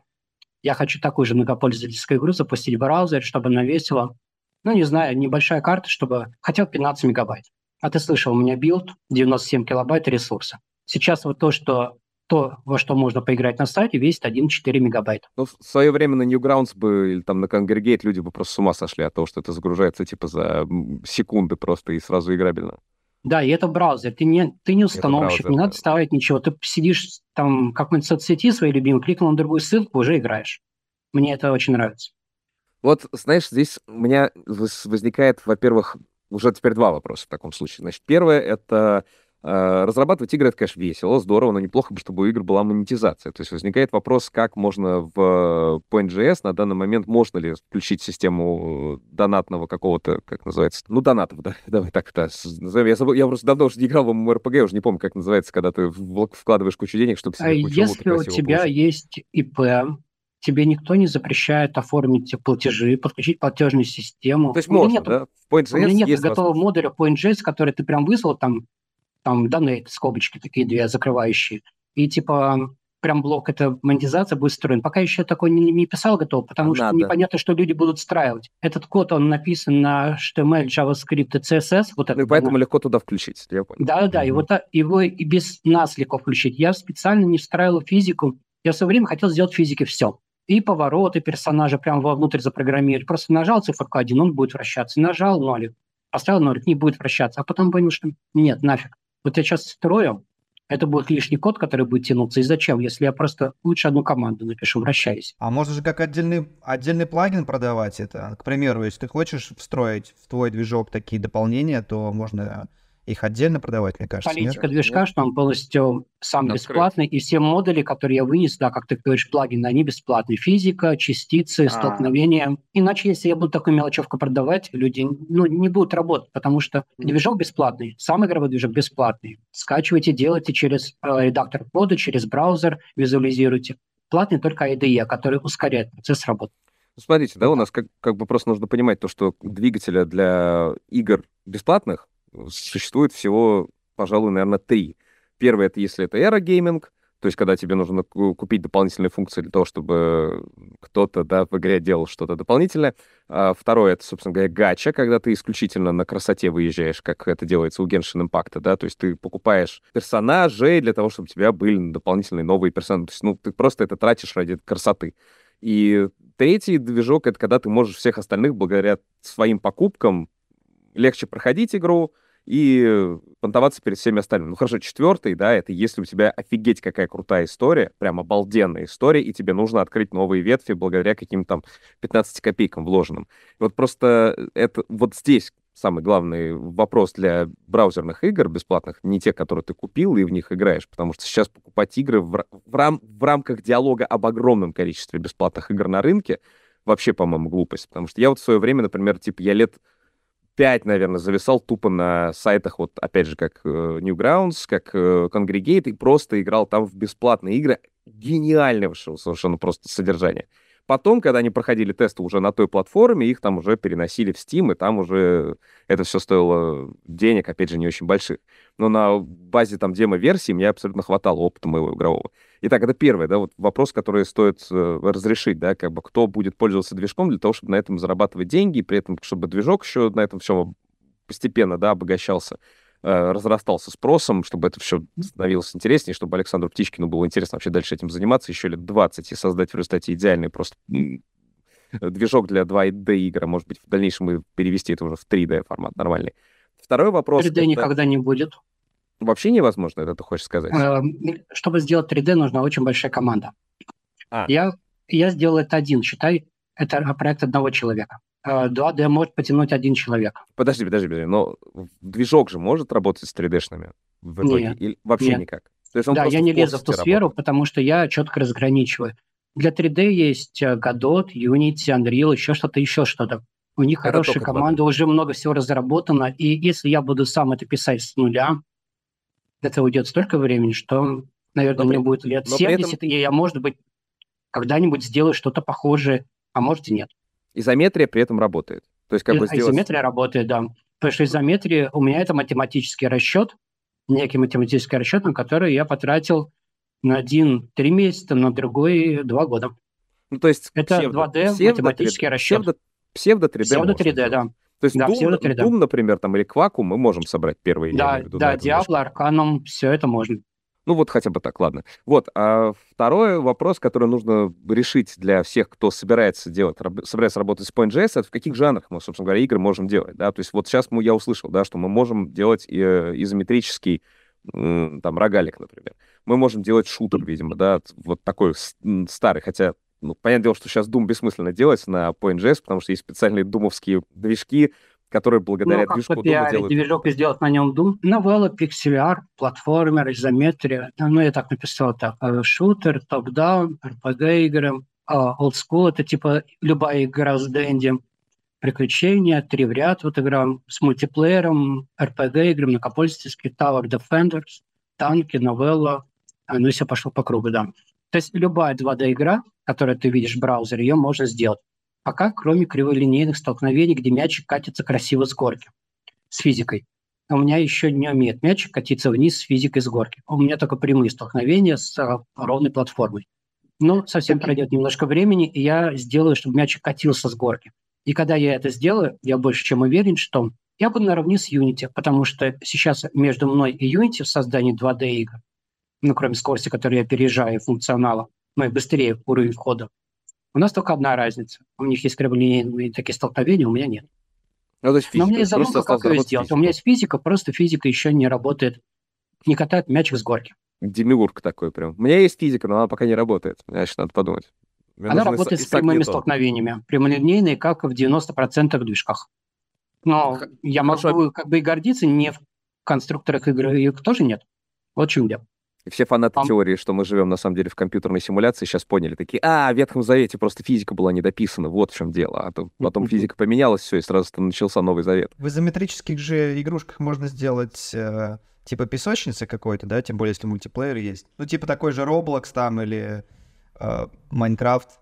Я хочу такую же многопользовательскую игру запустить в браузере, чтобы она весила, ну, не знаю, небольшая карта, чтобы хотя бы 15 мегабайт. А ты слышал, у меня билд 97 килобайт ресурса. Сейчас вот то, что то, во что можно поиграть на сайте, весит 1,4 мегабайта. Ну, в свое время на Newgrounds бы или там на Congregate люди бы просто с ума сошли от того, что это загружается типа за секунды просто и сразу играбельно. Да, и это браузер. Ты не, ты не установщик, браузер, не да. надо ставить ничего. Ты сидишь там в какой-нибудь соцсети своей любимой, кликнул на другую ссылку, уже играешь. Мне это очень нравится. Вот, знаешь, здесь у меня возникает, во-первых, уже теперь два вопроса в таком случае. Значит, первое — это разрабатывать игры, это, конечно, весело, здорово, но неплохо бы, чтобы у игр была монетизация. То есть возникает вопрос, как можно в Point.js на данный момент, можно ли включить систему донатного какого-то, как называется, ну, донатов, да, давай так это назовем. Я, забыл, я просто давно уже не играл в MMORPG, уже не помню, как называется, когда ты вкладываешь кучу денег, чтобы себе кучу Если у тебя получить. есть ИП, тебе никто не запрещает оформить платежи, подключить платежную систему. То есть можно, нет, да? В Point.js у меня нет готового модуля Point.js, который ты прям выслал там там donate, скобочки такие две закрывающие. И типа прям блок это монетизация будет встроен. Пока еще такой не, не писал готов, потому Надо. что непонятно, что люди будут встраивать. Этот код, он написан на HTML, JavaScript и CSS. Вот ну и поэтому легко туда включить, я понял. Да-да, mm-hmm. и вот его и без нас легко включить. Я специально не встраивал физику. Я в свое время хотел сделать физике все. И повороты персонажа прямо вовнутрь запрограммировать. Просто нажал циферку 1, он будет вращаться. Нажал нолик, поставил нолик, не будет вращаться. А потом понял, что нет, нафиг. Вот я сейчас строю, это будет лишний код, который будет тянуться. И зачем, если я просто лучше одну команду напишу, вращаюсь? А можно же как отдельный, отдельный плагин продавать это? К примеру, если ты хочешь встроить в твой движок такие дополнения, то можно их отдельно продавать, мне кажется. Политика нет? движка, что он полностью сам Открыть. бесплатный, и все модули, которые я вынес, да, как ты говоришь, плагины, они бесплатные. Физика, частицы, а. столкновения. Иначе, если я буду такую мелочевку продавать, люди ну, не будут работать, потому что движок бесплатный, сам игровой движок бесплатный. Скачивайте, делайте через э, редактор кода, через браузер, визуализируйте. Платный только IDE, который ускоряет процесс работы. Ну, смотрите, да, у нас как, как бы просто нужно понимать то, что двигателя для игр бесплатных существует всего, пожалуй, наверное, три. Первое — это если это Aero то есть когда тебе нужно купить дополнительные функции для того, чтобы кто-то да, в игре делал что-то дополнительное. А второе — это, собственно говоря, гача, когда ты исключительно на красоте выезжаешь, как это делается у Genshin Impact, да, то есть ты покупаешь персонажей для того, чтобы у тебя были дополнительные новые персонажи. То есть, ну, ты просто это тратишь ради красоты. И третий движок — это когда ты можешь всех остальных благодаря своим покупкам легче проходить игру, и понтоваться перед всеми остальными. Ну хорошо, четвертый, да, это если у тебя офигеть какая крутая история, прям обалденная история, и тебе нужно открыть новые ветви благодаря каким-то там 15 копейкам вложенным. Вот просто это вот здесь самый главный вопрос для браузерных игр бесплатных, не те, которые ты купил и в них играешь, потому что сейчас покупать игры в, в, рам, в рамках диалога об огромном количестве бесплатных игр на рынке вообще, по-моему, глупость, потому что я вот в свое время, например, типа, я лет 5, наверное, зависал тупо на сайтах, вот, опять же, как э, Newgrounds, как э, Congregate, и просто играл там в бесплатные игры гениального совершенно просто содержания. Потом, когда они проходили тесты уже на той платформе, их там уже переносили в Steam, и там уже это все стоило денег, опять же, не очень больших. Но на базе там демо-версии мне абсолютно хватало опыта моего игрового. Итак, это первый, да, вот вопрос, который стоит э, разрешить, да, как бы кто будет пользоваться движком для того, чтобы на этом зарабатывать деньги, и при этом, чтобы движок еще на этом всем постепенно, да, обогащался. Э, разрастался спросом, чтобы это все становилось интереснее, чтобы Александру Птичкину было интересно вообще дальше этим заниматься еще лет 20 и создать в результате идеальный просто движок для 2D игр, может быть, в дальнейшем и перевести это уже в 3D формат нормальный. Второй вопрос... 3D это... никогда не будет. Вообще невозможно, это ты хочешь сказать? Эм, чтобы сделать 3D, нужна очень большая команда. А. Я, я сделал это один, считай, это проект одного человека. 2D э, может потянуть один человек. Подожди, подожди, подожди, но движок же может работать с 3D-шными в итоге? Нет, Или вообще нет. никак? То есть он да, я не лезу в ту сферу, потому что я четко разграничиваю. Для 3D есть э, Godot, Unity, Unreal, еще что-то, еще что-то. У них это хорошая команда, уже много всего разработано. И если я буду сам это писать с нуля, это уйдет столько времени, что, наверное, но мне при... будет лет 70, этом... и я, может быть, когда-нибудь сделаю что-то похожее, а может и нет. Изометрия при этом работает. То есть как бы сделать... Изометрия работает, да. Потому что изометрия у меня это математический расчет, некий математический расчет, на который я потратил на один три месяца, на другой два года. Ну, то есть это псевдо, 2D псевдо, математический 3D, расчет. Псевдо, псевдо 3D. Псевдо 3D, да. То есть да, Doom, Doom, например, там, или Quaku мы можем собрать первые. Да, да, Diablo, Arcanum, все это можно. Ну вот хотя бы так, ладно. Вот, а второй вопрос, который нужно решить для всех, кто собирается делать, раб, собирается работать с Point.js, это в каких жанрах мы, собственно говоря, игры можем делать, да, то есть вот сейчас мы, я услышал, да, что мы можем делать э, изометрический там рогалик, например. Мы можем делать шутер, видимо, да, вот такой старый, хотя ну, понятное дело, что сейчас Doom бессмысленно делать на Point.js, потому что есть специальные думовские движки, которые благодаря ну, движку Doom делают... движок и сделать на нем Doom. Новелла, пиксель-арт, платформер, изометрия. Ну, я так написал так. Э, шутер, топ-даун, RPG-игры. Old School — это типа любая игра с Дэнди. Приключения, три в ряд вот игра с мультиплеером, RPG-игры, многопользовательские, Tower Defenders, танки, новелла. А, ну, все пошло по кругу, да. То есть любая 2D-игра, которую ты видишь в браузере, ее можно сделать. Пока, кроме криволинейных столкновений, где мячик катится красиво с горки, с физикой. У меня еще не умеет мячик катиться вниз с физикой с горки. У меня только прямые столкновения с а, ровной платформой. Но совсем пройдет немножко времени, и я сделаю, чтобы мячик катился с горки. И когда я это сделаю, я больше чем уверен, что я буду наравне с Unity, потому что сейчас между мной и Unity в создании 2D игр, ну, кроме скорости, которую я переезжаю, функционала, ну и быстрее уровень входа, у нас только одна разница. У них есть криволинейные такие столкновения, у меня нет. Ну, то есть физика. Но у меня есть задумка, как ее сделать. У меня есть физика, просто физика еще не работает, не катает мячик с горки. Демиург такой прям. У меня есть физика, но она пока не работает. Значит, надо подумать. Мне она работает с прямыми столкновениями. Прямолинейные, как в 90% движках. Но Х- я могу как бы и гордиться не в конструкторах игры их тоже нет. Вот в чем дело. И все фанаты Ам. теории, что мы живем на самом деле в компьютерной симуляции, сейчас поняли, такие, а, в Ветхом Завете просто физика была недописана, вот в чем дело. А то потом физика поменялась, все, и сразу начался Новый Завет. В изометрических же игрушках можно сделать э, типа песочницы какой-то, да, тем более если мультиплеер есть. Ну, типа такой же Roblox там или э, Майнкрафт.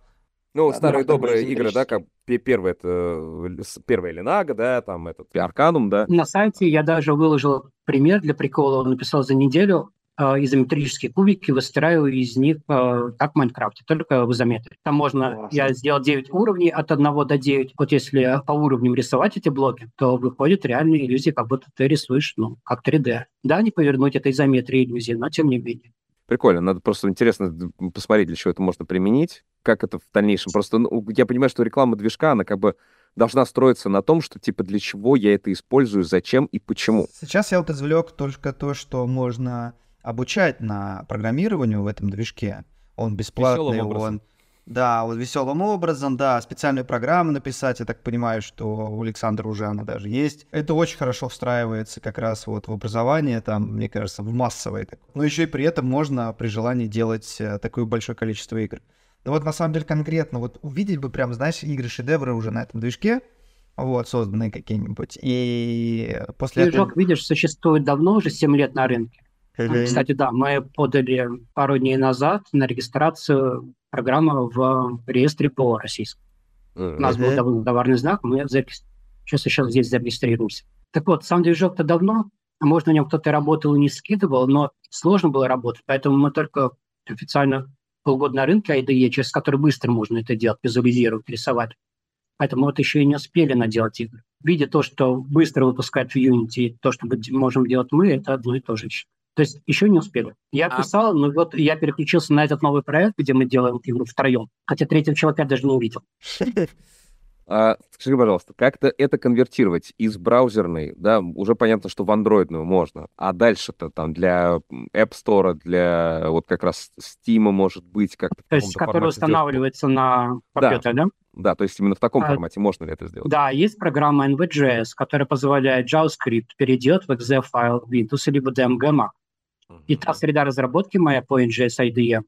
Ну, Да, старые добрые игры, да, как пе- первый это э, первая Ленага, да, там этот Арканум, да. На сайте я даже выложил пример для прикола, написал за неделю э, изометрические кубики, выстраиваю из них э, как в Майнкрафте, только в изометрии. Там можно, Классно. я сделал 9 уровней от 1 до 9. Вот если по уровням рисовать эти блоки, то выходит реальная иллюзия, как будто ты рисуешь, ну, как 3D. Да, не повернуть это изометрии иллюзии, но тем не менее. Прикольно, надо просто интересно посмотреть, для чего это можно применить, как это в дальнейшем. Просто ну, я понимаю, что реклама движка, она как бы должна строиться на том, что типа для чего я это использую, зачем и почему. Сейчас я вот извлек только то, что можно обучать на программированию в этом движке. Он бесплатный, Весёлым образом. он... Да, вот веселым образом, да, специальную программу написать, я так понимаю, что у Александра уже она даже есть. Это очень хорошо встраивается как раз вот в образование, там, мне кажется, в массовое. такое. Но еще и при этом можно при желании делать э, такое большое количество игр. Но вот на самом деле конкретно вот увидеть бы прям, знаешь, игры-шедевры уже на этом движке, вот, созданные какие-нибудь. И после этого... Движок, видишь, существует давно, уже 7 лет на рынке. Или- Кстати, да, мы подали пару дней назад на регистрацию программы в реестре ПО российском. У нас был давно товарный знак, мы зарегис- сейчас еще здесь зарегистрируемся. Так вот, сам движок-то давно, может, на нем кто-то работал и не скидывал, но сложно было работать, поэтому мы только официально полгода на рынке IDE, через который быстро можно это делать, визуализировать, рисовать. Поэтому вот еще и не успели наделать игры. Видя то, что быстро выпускают в Unity, то, что мы можем делать мы, это одно и то же еще. То есть еще не успели. Я А- писал, но вот я переключился на этот новый проект, где мы делаем игру втроем. Хотя третьего человека я даже не увидел. А, скажи, пожалуйста, как-то это конвертировать из браузерной, да, уже понятно, что в андроидную можно, а дальше-то там для App Store, для вот как раз Steam, может быть, как-то То есть, который устанавливается на компьютер, да? Да, то есть именно в таком А, формате можно ли это сделать? Да, есть программа NVJS, которая позволяет JavaScript переделать в exe файл Windows или в DMG Mac. И та среда разработки моя по NGS IDE,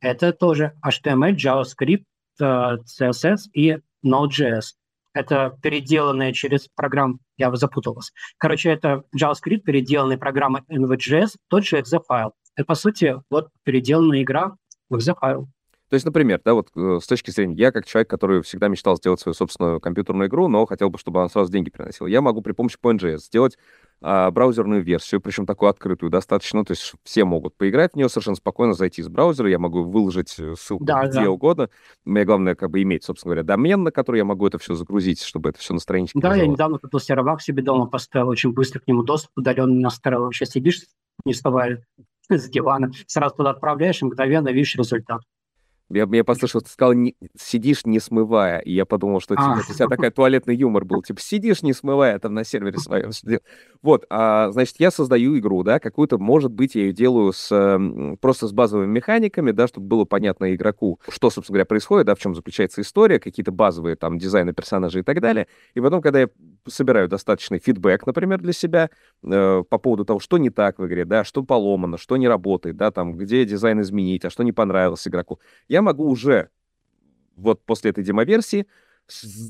это тоже HTML, JavaScript, э, CSS и Node.js. Это переделанная через программу, я запутал. Короче, это JavaScript, переделанная программа NVJS, тот же exe файл. Это, по сути, вот переделанная игра в exe файл. То есть, например, да, вот э, с точки зрения, я как человек, который всегда мечтал сделать свою собственную компьютерную игру, но хотел бы, чтобы она сразу деньги приносила, я могу при помощи PNGS сделать а, браузерную версию, причем такую открытую достаточно, то есть все могут поиграть в нее совершенно спокойно, зайти из браузера, я могу выложить э, ссылку Да, где да. угодно. Мне главное как бы иметь, собственно говоря, домен, на который я могу это все загрузить, чтобы это все на страничке Да, я лежало. недавно купил сервак себе дома, поставил очень быстро к нему доступ, удаленно настроил. Вообще сидишь, не вставая с дивана, сразу туда отправляешь, и мгновенно видишь результат. Я, я послышал, ты сказал, не- сидишь не смывая, и я подумал, что типа, А. у тебя такой туалетный юмор был, типа, сидишь не смывая там на сервере своем. Вот, а, значит, я создаю игру, да, какую-то, может быть, я ее делаю с, просто с базовыми механиками, да, чтобы было понятно игроку, что, собственно говоря, происходит, да, в чем заключается история, какие-то базовые там дизайны персонажей и так далее. И потом, когда я собираю достаточный фидбэк, например, для себя э, по поводу того, что не так в игре, да, что поломано, что не работает, да, там, где дизайн изменить, а что не понравилось игроку, я могу уже вот после этой демоверсии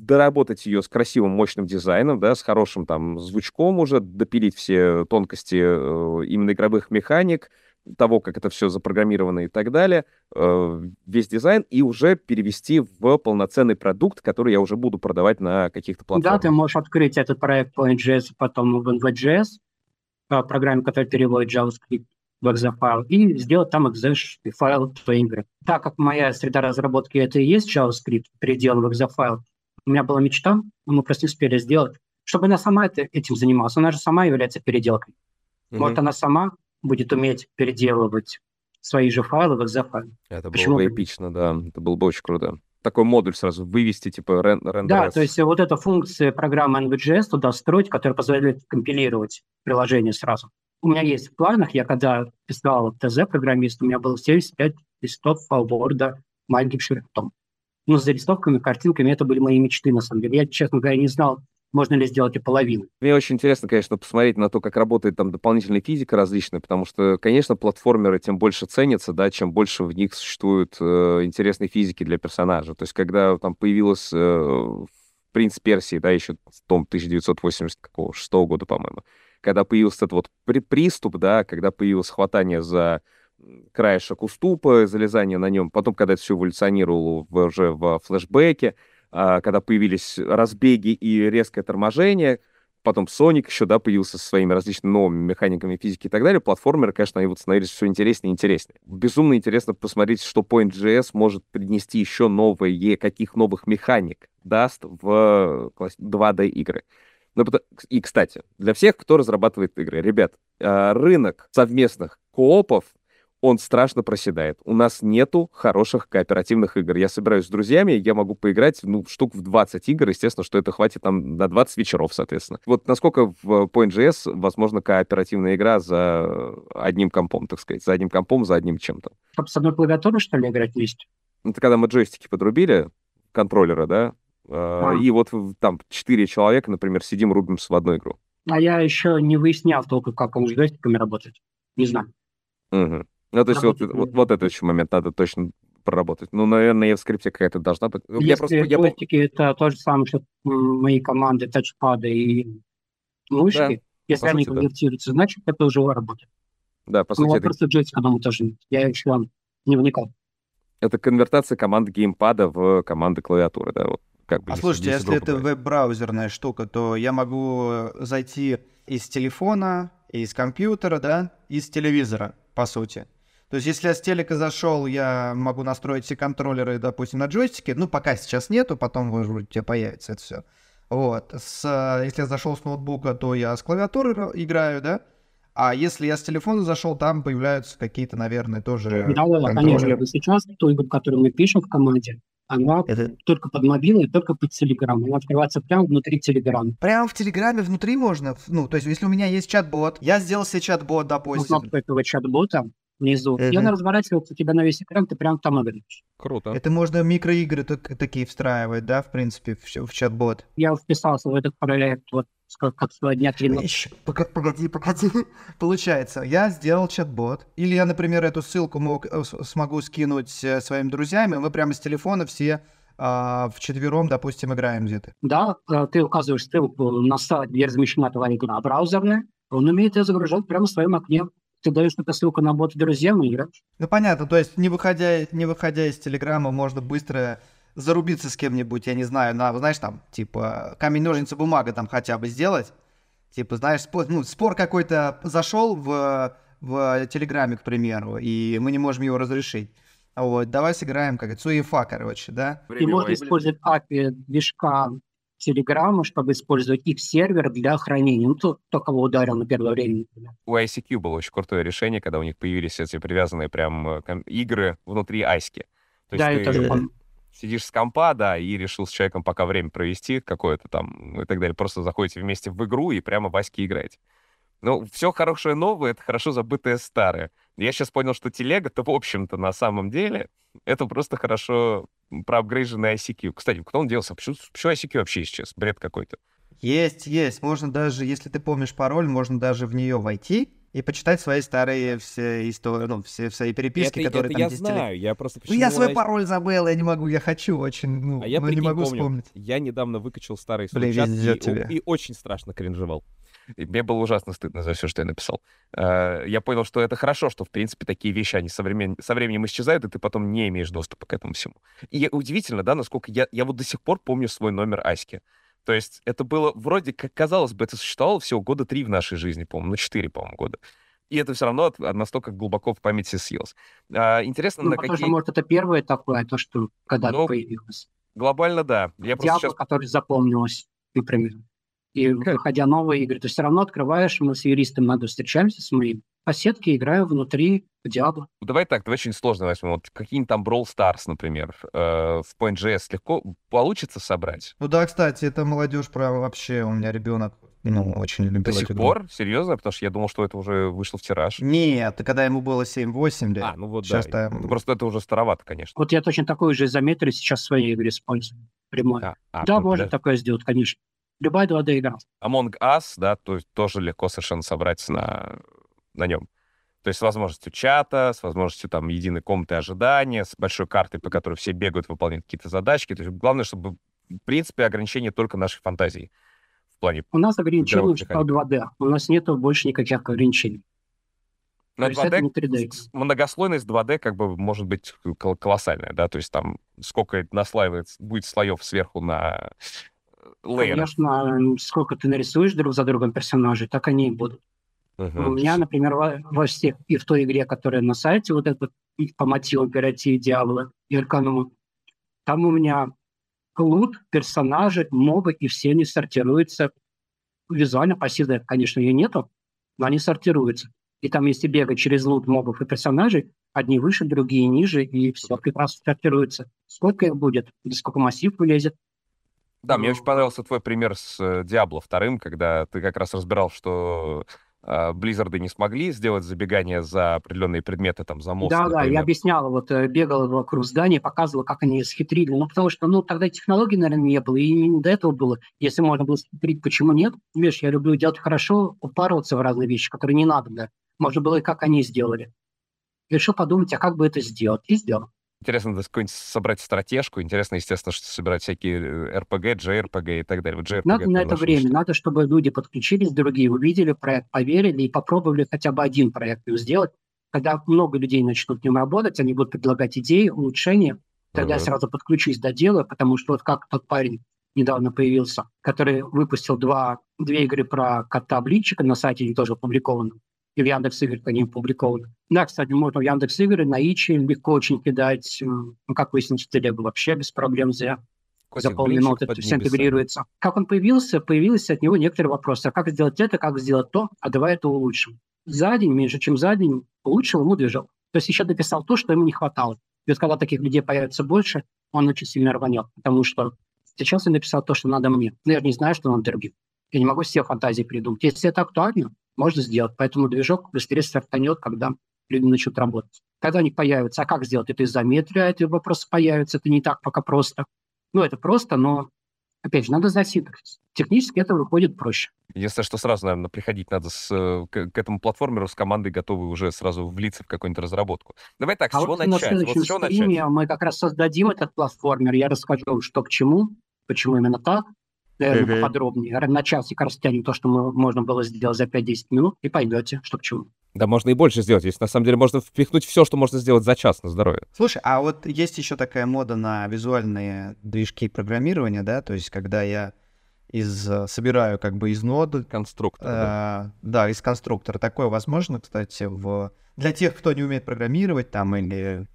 доработать ее с красивым, мощным дизайном, да, с хорошим там звучком уже, допилить все тонкости э, именно игровых механик, того, как это все запрограммировано и так далее, э, весь дизайн, и уже перевести в полноценный продукт, который я уже буду продавать на каких-то Да, ты платформах. можешь открыть этот проект по NGS, потом в NVJS, по программе, которая переводит JavaScript в exe файл, и сделать там exe файл твоей игры. Так как моя среда разработки это и есть JavaScript, переделан в exe файл, у меня была мечта, но мы просто не успели сделать, чтобы она сама это, этим занималась. Она же сама является переделкой. Может, Мгм. она сама будет уметь переделывать свои же файлы в exe файл. Это было Почему бы бы эпично, да, это было бы очень круто. Такой модуль сразу вывести, типа рен рендер Да, то есть вот эта функция программы NVJS туда строить, которая позволяет компилировать приложение сразу. У меня есть в планах, я когда писал ТЗ программист, у меня было 75 листов файлборда маленьким шрифтом. Ну, с зарисовками, картинками, это были мои мечты, на самом деле. Я, честно говоря, не знал можно ли сделать и половину. Мне очень интересно, конечно, посмотреть на то, как работает там дополнительная физика различная, потому что, конечно, платформеры тем больше ценятся, да, чем больше в них существует э, интересной физики для персонажа. То есть, когда там появилась э, «Принц Персии», да, еще в том 1986 года, по-моему, когда появился этот вот при приступ, да, когда появилось хватание за краешек уступа, залезание на нем, потом, когда это все эволюционировало в, уже в флешбеке, когда появились разбеги и резкое торможение, потом Sonic еще, да, появился со своими различными новыми механиками физики и так далее, платформеры, конечно, они вот становились все интереснее и интереснее. Безумно интересно посмотреть, что Point.js может принести еще новые, каких новых механик даст в 2D игры. Ну, и, кстати, для всех, кто разрабатывает игры, ребят, а, рынок совместных коопов он страшно проседает. У нас нету хороших кооперативных игр. Я собираюсь с друзьями, я могу поиграть, ну, штук в 20 игр, естественно, что это хватит там на 20 вечеров, соответственно. Вот насколько в Point.js возможно кооперативная игра за одним компом, так сказать, за одним компом, за одним чем-то. Чтобы с одной клавиатурой, что ли, играть вместе? Это когда мы джойстики подрубили, контроллера, да, а. и вот там четыре человека, например, сидим, рубимся в одну игру. А я еще не выяснял только, как он с джойстиками работает. Не знаю. Угу. Ну, то есть вот, вот, вот этот еще момент надо точно проработать. Ну, наверное, и в скрипте какая-то должна быть. Если я просто, я... это то же самое, что мои команды тачпады и мышки, да, если они сути, конвертируются, да. значит, это уже работает. Да, по сути. Ну, просто это... джойстика дома тоже нет. Я еще не вникал. Это конвертация команды геймпада в команды клавиатуры, да, вот как бы. А слушайте, если, если это веб-браузерная штука, то я могу зайти из телефона, из компьютера, да, из телевизора, по сути. То есть, если я с телека зашел, я могу настроить все контроллеры, допустим, на джойстике. Ну, пока сейчас нету, потом у тебя появится это все. Вот. С, если я зашел с ноутбука, то я с клавиатуры играю, да? А если я с телефона зашел, там появляются какие-то, наверное, тоже Да, да, конечно. Сейчас ту игру, которую мы пишем в команде, она это... только под мобилой, только под Телеграм. Она открывается прямо внутри Телеграма. Прямо в Телеграме внутри можно? Ну, то есть, если у меня есть чат-бот, я сделал себе чат-бот, допустим. Ну, кнопку этого чат-бота внизу. Mm-hmm. И он разворачивается у тебя на весь экран, ты прям там играешь. Круто. Это можно микроигры такие встраивать, да, в принципе, в, в чат-бот? Я вписался в этот проект вот как сегодня три Еще, погоди, погоди. Получается, я сделал чат-бот, или я, например, эту ссылку мог, э, смогу скинуть э, своим друзьям, и мы прямо с телефона все а, в четвером, допустим, играем где-то. Да, э, ты указываешь ссылку на сайт, где размещена твоя игра браузерная, он умеет ее загружать прямо в своем окне ты даешь эту ссылку на бот друзьям и играешь. Ну понятно, то есть не выходя, не выходя из Телеграма, можно быстро зарубиться с кем-нибудь, я не знаю, на, знаешь, там, типа, камень, ножницы, бумага там хотя бы сделать. Типа, знаешь, спор, ну, спор какой-то зашел в, в Телеграме, к примеру, и мы не можем его разрешить. Вот, давай сыграем, как это, Цуефа, короче, да? И можно использовать API движка Телеграма, чтобы использовать их сервер для хранения. Ну, тот, кто кого ударил на первое время. Например. У ICQ было очень крутое решение, когда у них появились эти привязанные прям э, игры внутри Айски. То да, есть ты тоже сидишь с компа, да, и решил с человеком пока время провести какое-то там ну, и так далее. Просто заходите вместе в игру и прямо в Аське играете. Ну, все хорошее новое — это хорошо забытое старое. Я сейчас понял, что телега-то, в общем-то, на самом деле, это просто хорошо проапгрейженный ICQ. Кстати, кто он делался? Почему, почему ICQ вообще исчез? Бред какой-то. Есть, есть. Можно даже, если ты помнишь пароль, можно даже в нее войти и почитать свои старые все истории, ну, все свои переписки, это, которые это там я знаю, я просто... Ну, я свой пароль забыл, я не могу, я хочу очень, ну, а я, но не могу помню, вспомнить. Я недавно выкачал старый Блин, и, и очень страшно кринжевал. И мне было ужасно стыдно за все, что я написал. Э, я понял, что это хорошо, что, в принципе, такие вещи, они со, времен... со временем исчезают, и ты потом не имеешь доступа к этому всему. И удивительно, да, насколько я, я вот до сих пор помню свой номер Аськи. То есть это было вроде как, казалось бы, это существовало всего года три в нашей жизни, по-моему, ну, четыре, по-моему, года. И это все равно настолько глубоко в памяти съелось. А, интересно, ну, на какие... Что, может, это первое такое, то, что когда ну, появилось. Глобально, да. Я Диабло, сейчас... который запомнилось, например и выходя новые игры. То есть все равно открываешь, мы с юристом надо встречаемся с моим, по сетке играю внутри Diablo. Ну, давай так, давай очень сложно возьмем. Вот какие-нибудь там Brawl Stars, например, э, в Point.js легко получится собрать? Ну да, кстати, это молодежь прям вообще, у меня ребенок ну, очень любил До сих пор? Серьезно? Потому что я думал, что это уже вышло в тираж. Нет, когда ему было 7-8 лет. А, ну вот Сейчас да. Там... Просто это уже старовато, конечно. Вот я точно такой же изометрию сейчас в своей игре использую. Прямой. А, а, да, ну, можно для... такое сделать, конечно. Любая 2D игра. Among Us, да, то есть тоже легко совершенно собрать на, на нем. То есть с возможностью чата, с возможностью там единой комнаты ожидания, с большой картой, по которой все бегают, выполняют какие-то задачки. То есть главное, чтобы, в принципе, ограничение только нашей фантазии в плане У нас ограничение что 2D. У нас нету больше никаких ограничений. Это 2D не 3D. с- многослойность 2D как бы может быть кол- колоссальная, да, то есть там сколько наслаивается, будет слоев сверху на лейеры. Конечно, сколько ты нарисуешь друг за другом персонажей, так они и будут. У Мгм. меня, например, во, во всех, и в той игре, которая на сайте, вот этот по мотивам Пирати, Диабло и Аркануму, там у меня лут, персонажи, мобы, и все они сортируются визуально, пассивно, конечно, ее нету, но они сортируются. И там, если бегать через лут мобов и персонажей, одни выше, другие ниже, и все прекрасно сортируется. Сколько их будет, сколько массив вылезет. Да, мне очень понравился твой пример с э, Diablo 2, когда ты как раз разбирал, что а, Близзарды не смогли сделать забегание за определенные предметы, там, за мост, Да, да, я например. объяснял, вот э, бегал вокруг здания, показывал, как они схитрили. Ну, потому что, ну, тогда технологий, наверное, не было, и не до этого было. Если можно было схитрить, почему нет? Видишь, я люблю делать хорошо, упарываться в разные вещи, которые не надо, да. Можно было и как они сделали. Решил подумать, а как бы это сделать? И сделал. Интересно да, какую-нибудь собрать стратежку. Интересно, естественно, что собирать всякие э, RPG, JRPG и так далее. Вот JRPG Надо на это время, что- надо, чтобы люди подключились, другие увидели проект, поверили и попробовали хотя бы один проект сделать. Когда много людей начнут в нем работать, они будут предлагать идеи, улучшения, Тогда я Мгм. сразу подключусь, доделаю, потому что вот как тот парень недавно появился, который выпустил два, две игры про кота-блинчика на сайте, они тоже опубликованы. И в Яндекс Играх они опубликованы. Да, кстати, можно в Яндекс Игры на Ичи легко очень кидать. м, Ну, как выяснилось, телегу вообще без проблем за, Котик за полминуты блинчик это все интегрируется. Как он появился, появились от него некоторые вопросы. А как сделать это, как сделать то, а давай это улучшим. За день, меньше чем за день, улучшил ему движок. То есть еще дописал то, что ему не хватало. И вот когда таких людей появится больше, он очень сильно рванет, потому что сейчас я написал то, что надо мне. Но я же не знаю, что надо другим. Я не могу все фантазии придумать. Если это актуально, можно сделать. Поэтому движок быстрее стартанет, когда люди начнут работать. Когда они появятся, а как сделать? Это изометрия, эти вопросы появятся, это не так пока просто. Ну, это просто, но, опять же, надо знать синтаксис. Технически это выходит проще. Единственное, что сразу, наверное, приходить надо с, э, к, к этому платформеру с командой, готовы уже сразу влиться в какую-нибудь разработку. Давай так, с а чего вот на начать? Вот следующем с чего начать? мы как раз создадим этот платформер, я расскажу, что к чему, почему именно так, наверное, Мгм. поподробнее. На часик растянем то, что мы, можно было сделать за 5-10 минут, и поймете, что к чему. Да можно и больше сделать. Если на самом деле можно впихнуть все, что можно сделать за час на здоровье. Слушай, а вот есть еще такая мода на визуальные движки программирования, да, то есть когда я из э, собираю как бы из ноды, Конструктор. да. э, да, из конструктора. Такое возможно, кстати, в для тех, кто не умеет программировать там или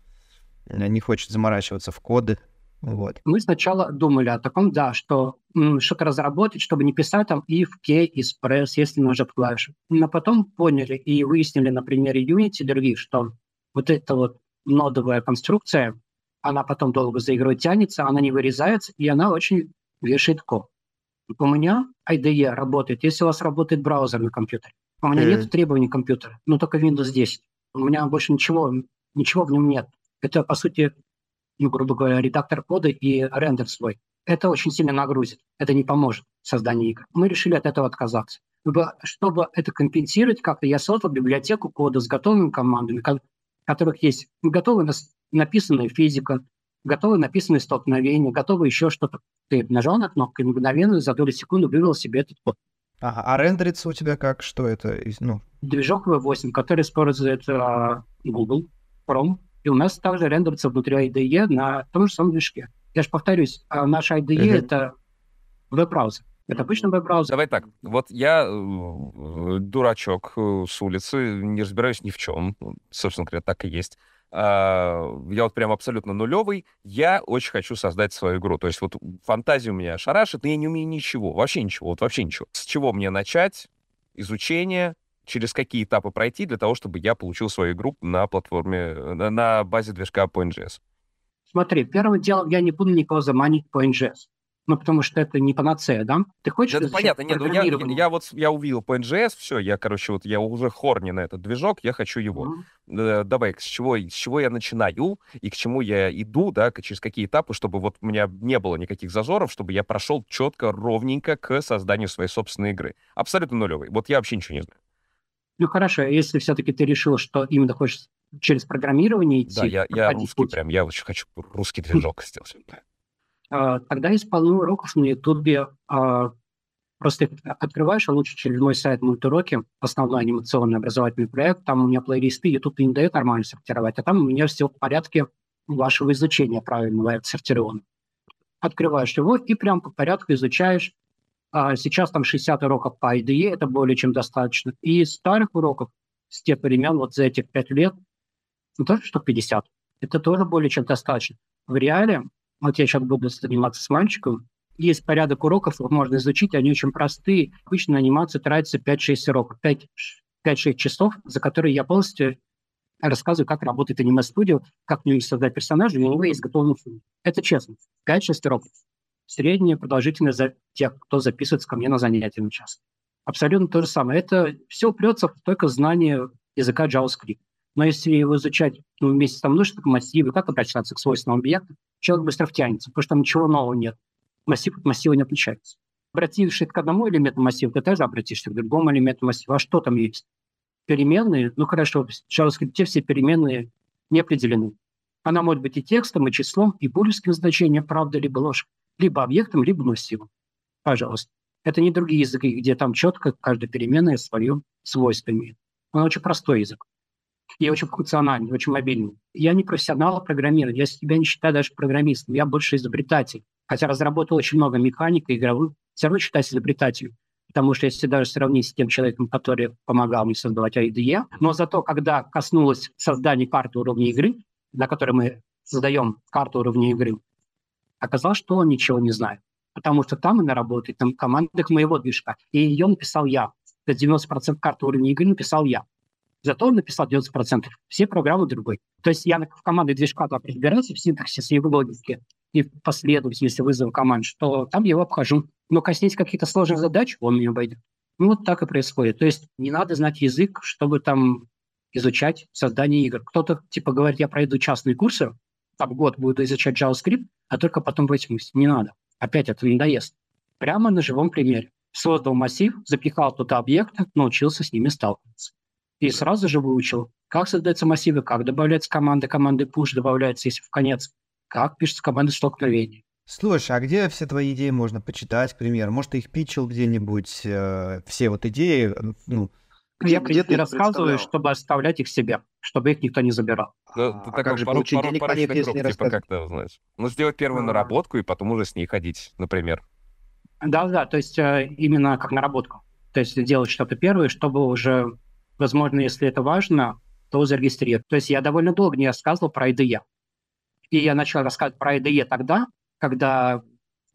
э, не хочет заморачиваться в коды, вот. Мы сначала думали о таком, да, что что-то разработать, чтобы не писать там if, k, express, если нажать клавишу. Но потом поняли и выяснили на примере Unity и других, что вот эта вот нодовая конструкция, она потом долго за игрой тянется, она не вырезается, и она очень вешает код. У меня IDE работает, если у вас работает браузер на компьютере. У меня Мгм. нет требований компьютера, ну только Windows 10. У меня больше ничего, ничего в нем нет. Это, по сути, ну, грубо говоря, редактор кода и рендер свой. Это очень сильно нагрузит. Это не поможет в создании игр. Мы решили от этого отказаться. Чтобы, чтобы это компенсировать как-то, я создал библиотеку кода с готовыми командами, в которых есть готовая нас- написанная физика, готовые написанные столкновения, готовы еще что-то. Ты нажал на кнопку и мгновенно за долю секунды вывел себе этот код. Ага, а рендерится у тебя как? Что это? Ну, Движок V8, который использует а, Google Chrome, и у нас также рендерится внутри IDE на том же самом движке. Я же повторюсь, а наш IDE Мгм. это веб-браузер. Это обычный веб-браузер. Давай так, вот я э, дурачок э, с улицы, не разбираюсь ни в чем, собственно говоря, так и есть. А, Я вот прям абсолютно нулевый. Я очень хочу создать свою игру. То есть вот фантазия у меня шарашит, но я не умею ничего, вообще ничего, вот вообще ничего. С чего мне начать? Изучение, через какие этапы пройти для того, чтобы я получил свою игру на платформе, э, на, на базе движка PNGS. Смотри, первым делом я не буду никого заманить по NGS. Ну, потому что это не панацея, да? Ты хочешь... Да, это понятно. Нет, ну, я, я, я вот я увидел по NGS, все, я, короче, вот я уже хорни на этот движок, я хочу его. Mm-hmm. Давай, с чего, с чего я начинаю и к чему я иду, да, через какие этапы, чтобы вот у меня не было никаких зазоров, чтобы я прошел четко, ровненько к созданию своей собственной игры. Абсолютно нулевый. Вот я вообще ничего не знаю. Ну хорошо, если все-таки ты решил, что именно хочешь через программирование идти... Да, я, я русский путь. прям, я очень хочу русский движок сделать. А, тогда есть полно уроков на Ютубе. А, просто открываешь, а лучше через мой сайт Мультуроки, основной анимационный образовательный проект, там у меня плейлисты, YouTube не дает нормально сортировать, а там у меня все в порядке вашего изучения правильного отсортировано. Открываешь его и прям по порядку изучаешь. Сейчас там 60 уроков по IDE, это более чем достаточно. И старых уроков с тех времен, вот за этих 5 лет, ну, тоже что 50. Это тоже более чем достаточно. В реале вот я сейчас буду заниматься с мальчиком. Есть порядок уроков, их можно изучить, они очень простые. Обычно на анимацию тратится 5-6 уроков, 5-6 часов, за которые я полностью рассказываю, как работает аниме-студио, как в создать персонажа, и у него есть готовый фильм. Это честно. 5-6 уроков. Средняя продолжительность за тех, кто записывается ко мне на занятия на час. Абсолютно то же самое. Это все упрется в только знание языка JavaScript. Но если его изучать ну, вместе со мной, что массивы, как обращаться к свойственным объектам, человек быстро втянется, потому что там ничего нового нет. Массив от массива не отличается. Обратившись к одному элементу массива, ты тоже обратишься к другому элементу массива. А что там есть? Переменные? Ну хорошо, в JavaScript все переменные не определены. Она может быть и текстом, и числом, и булевским значением, правда, либо ложь, либо объектом, либо массивом. Пожалуйста. Это не другие языки, где там четко каждая переменная свое свойство имеет. Он очень простой язык и очень функциональный, очень мобильный. Я не профессионал программирования, я себя не считаю даже программистом, я больше изобретатель. Хотя разработал очень много механик и игровых, все равно считаюсь изобретателем. Потому что если даже сравнить с тем человеком, который помогал мне создавать IDE, но зато, когда коснулось создания карты уровня игры, на которой мы создаем карту уровня игры, оказалось, что он ничего не знает. Потому что там она работает там командах моего движка. И ее написал я. 90% карты уровня игры написал я. Зато он написал 90%. Все программы другой. То есть я в команде движка так разбираюсь в синтаксисе и в логике, и в последовательности вызова команд, что там я его обхожу. Но коснись каких-то сложных задач, он меня обойдет. Ну, вот так и происходит. То есть не надо знать язык, чтобы там изучать создание игр. Кто-то, типа, говорит, я пройду частные курсы, там год буду изучать JavaScript, а только потом возьмусь. Не надо. Опять это надоест. Прямо на живом примере. Создал массив, запихал туда объекты, научился с ними сталкиваться и сразу же выучил, как создаются массивы, как добавляются команды, команды push добавляются, если в конец, как пишется команда столкновения. Слушай, а где все твои идеи можно почитать, к примеру? Может, ты их пичил где-нибудь, э, все вот идеи, ну, я где ты рассказываю, чтобы оставлять их себе, чтобы их никто не забирал. Ну, а как же пару, получить пару, денег пару, пару если не типа, как-то, знаешь. Ну, сделать первую наработку и потом уже с ней ходить, например. Да-да, то есть э, именно как наработку. То есть делать что-то первое, чтобы уже Возможно, если это важно, то зарегистрировать. То есть я довольно долго не рассказывал про IDE. И я начал рассказывать про IDE тогда, когда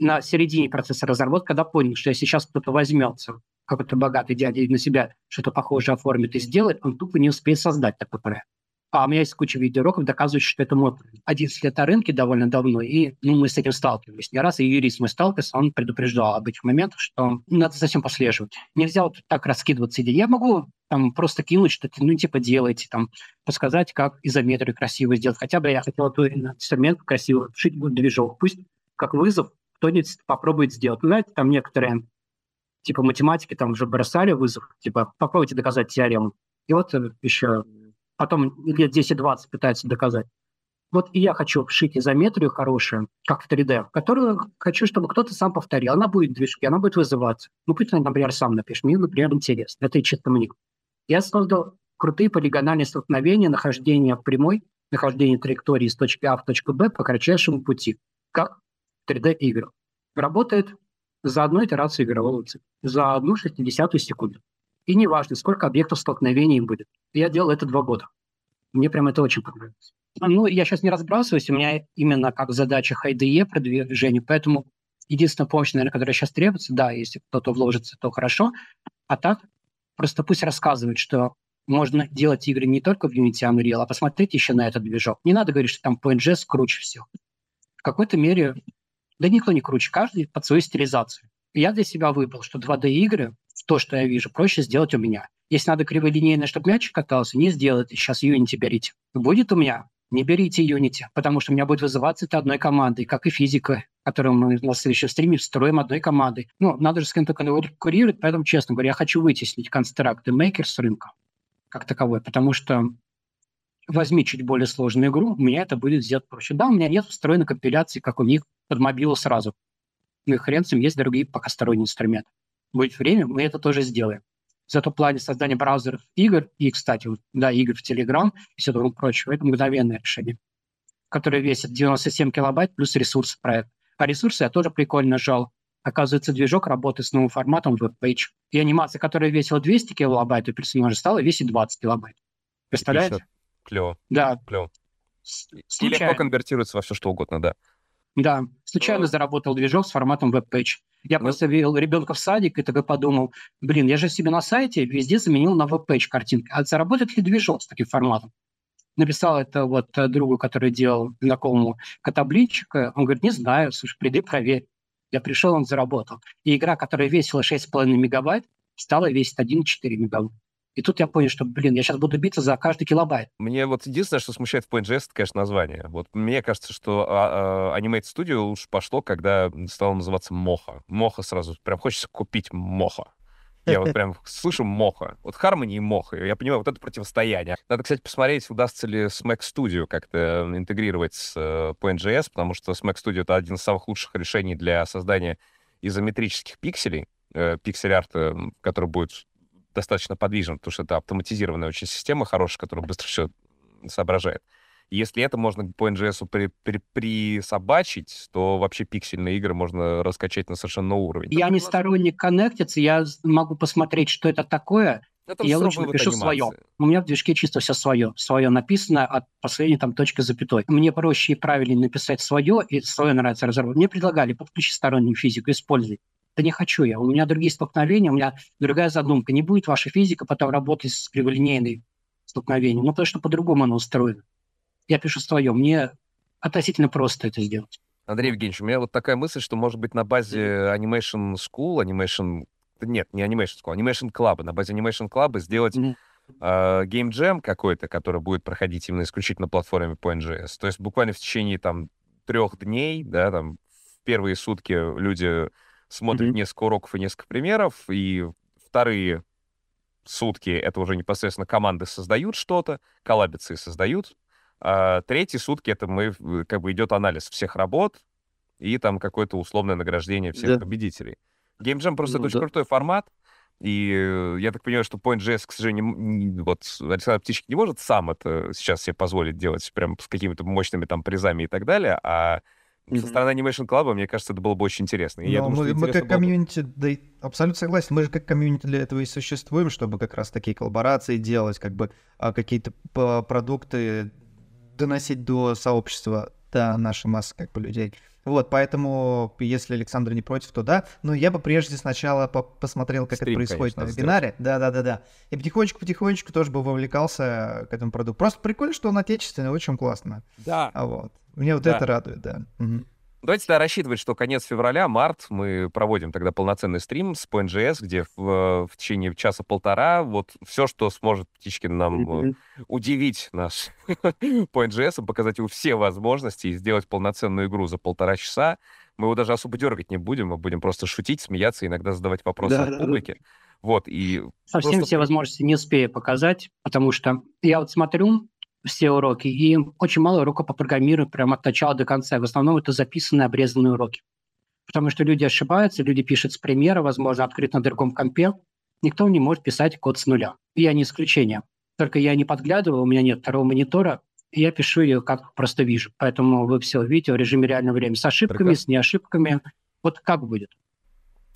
на середине процесса разработки, когда понял, что если сейчас кто-то возьмется, какой-то богатый дядя на себя что-то похожее оформит и сделает, он тупо не успеет создать такой проект. А у меня есть куча видеоуроков, доказывающих, что это мой 11 лет на рынке довольно давно, и ну, мы с этим сталкивались не раз, и юрист мой сталкивался, он предупреждал об этих моментах, что надо совсем послеживать. Нельзя вот так раскидываться идеей. Я могу там просто кинуть что-то, ну, типа, делайте, там, подсказать, как изометрию красиво сделать. Хотя бы я хотел эту инструмент красиво шить будет движок. Пусть как вызов кто-нибудь попробует сделать. Ну, знаете, там некоторые, типа, математики там уже бросали вызов, типа, попробуйте доказать теорему. И вот э, еще потом лет 10-20 пытаются доказать. Вот и я хочу вшить изометрию хорошую, как в 3D, которую хочу, чтобы кто-то сам повторил. Она будет движки, она будет вызываться. Ну, пусть он, например, сам напишет. Мне, например, интересно. Это и чисто мне. Я создал крутые полигональные столкновения, нахождение прямой, нахождение траектории из точки А в точку Б по кратчайшему пути, как в 3D-играх. Работает за одну итерацию игрового цикла, за одну шестидесятую секунду. И неважно, сколько объектов столкновений будет. Я делал это два года. Мне прям это очень понравилось. Ну, я сейчас не разбрасываюсь, у меня именно как задача IDE продвижение, поэтому единственная помощь, наверное, которая сейчас требуется, да, если кто-то вложится, то хорошо, а так просто пусть рассказывает, что можно делать игры не только в Unity Unreal, а посмотреть еще на этот движок. Не надо говорить, что там PNG круче всего. В какой-то мере Да никто не круче, каждый под свою стилизацию. Я для себя выбрал, что 2D-игры, то, что я вижу, проще сделать у меня. Если надо криволинейно, чтобы мячик катался, не сделайте, сейчас Unity берите. Будет у меня, не берите Unity, потому что у меня будет вызываться это одной командой, как и физика, которую мы на следующем стриме строим одной командой. Ну, надо же с кем-то конкурировать, поэтому, честно говоря, я хочу вытеснить констракты Maker с рынка как таковой, потому что возьми чуть более сложную игру, у меня это будет сделать проще. Да, у меня нет встроенной компиляции, как у них под мобилу сразу. Ну и хрен с ним, есть другие пока сторонние инструменты. Будет время, мы это тоже сделаем. Зато в плане создания браузеров игр, и, кстати, вот, да, игр в Telegram и все такое прочее, это мгновенное решение, которое весит 97 килобайт плюс ресурсы проекта. А ресурсы я тоже прикольно жал. Оказывается, движок работает с новым форматом WebPage. И анимация, которая весила 200 килобайт у персонажа, стала весить 20 килобайт. Представляете? Клево. Да. Клево. И легко конвертируется во все что угодно, да. Да, случайно ну, заработал движок с форматом WebPage. Я ну, просто вел ребенка в садик и тогда подумал, блин, я же себе на сайте везде заменил на WebPage картинки. А заработает ли движок с таким форматом? Написал это вот э, другу, который делал знакомому котоблинчика. Он говорит, не знаю, слушай, приди, проверь. Я пришел, он заработал. И игра, которая весила 6,5 мегабайт, стала весить 1,4 мегабайт. И тут я понял, что, блин, я сейчас буду биться за каждый килобайт. Мне вот единственное, что смущает в PNGS, это, конечно, название. Вот мне кажется, что а, а, Animate Studio уж пошло, когда стало называться Моха. Моха сразу. Прям хочется купить Моха. Я вот прям слышу Моха. Вот Harmony и Моха. Я понимаю, вот это противостояние. Надо, кстати, посмотреть, удастся ли с Mac Studio как-то интегрировать с uh, PNGS, потому что с Mac Studio это один из самых лучших решений для создания изометрических пикселей, э, пиксель-арта, который будет достаточно подвижен, потому что это автоматизированная очень система хорошая, которая быстро все соображает. если это можно по NGS при, при, присобачить, то вообще пиксельные игры можно раскачать на совершенно новый уровень. Я не сторонник коннектиться, я могу посмотреть, что это такое, это я лучше напишу свое. У меня в движке чисто все свое. Свое написано от последней там точки запятой. Мне проще и правильнее написать свое, и свое нравится разработать. Мне предлагали подключить стороннюю физику, использовать. Да не хочу я. У меня другие столкновения, у меня другая задумка. Не будет ваша физика потом работать с криволинейной столкновением. Ну, потому что по-другому она устроена. Я пишу свое. Мне относительно просто это сделать. Андрей Евгеньевич, у меня вот такая мысль, что, может быть, на базе Animation School, Animation... Нет, не Animation School, Animation Club. На базе Animation Club сделать mm-hmm. Uh, Game Jam какой-то, который будет проходить именно исключительно на платформе по NGS. То есть буквально в течение там трех дней, да, там в первые сутки люди смотрит mm-hmm. несколько уроков и несколько примеров, и вторые сутки это уже непосредственно команды создают что-то, коллабицы создают, а третьи сутки это мы, как бы идет анализ всех работ и там какое-то условное награждение всех да. победителей. Game Jam просто ну, это да. очень крутой формат, и я так понимаю, что PointJS, к сожалению, не, вот Александр Птички не может сам это сейчас себе позволить делать прям с какими-то мощными там призами и так далее, а Mm-hmm. Со стороны Animation Club, мне кажется, это было бы очень интересно. И я думаю, мы, мы как комьюнити, да, абсолютно согласен, мы же как комьюнити для этого и существуем, чтобы как раз такие коллаборации делать, как бы а, какие-то продукты доносить до сообщества, до нашей массы как бы людей. Вот, поэтому, если Александр не против, то да. Но я бы прежде сначала по посмотрел, как Стрим, это происходит конечно, на вебинаре. Да-да-да-да. И потихонечку-потихонечку тоже бы вовлекался к этому продукту. Просто прикольно, что он отечественный, очень классно. Да. А вот. Мне вот да. это радует, да. Угу. Давайте тогда рассчитывать, что конец февраля, март, мы проводим тогда полноценный стрим с PNGS, где в, в течение часа-полтора вот все, что сможет Птичкин нам mm-hmm. удивить наш PNGS, показать ему все возможности и сделать полноценную игру за полтора часа. Мы его даже особо дергать не будем, мы будем просто шутить, смеяться, иногда задавать вопросы да, от публики. Да. Вот, и Совсем просто... все возможности не успею показать, потому что я вот смотрю, все уроки, и очень мало уроков по программированию прямо от начала до конца. В основном это записанные, обрезанные уроки. Потому что люди ошибаются, люди пишут с примера, возможно, открыт на другом компе. Никто не может писать код с нуля. И я не исключение. Только я не подглядываю, у меня нет второго монитора, и я пишу ее как просто вижу. Поэтому вы все видите в режиме реального времени. С ошибками, Прекрасно. с неошибками. Вот как будет.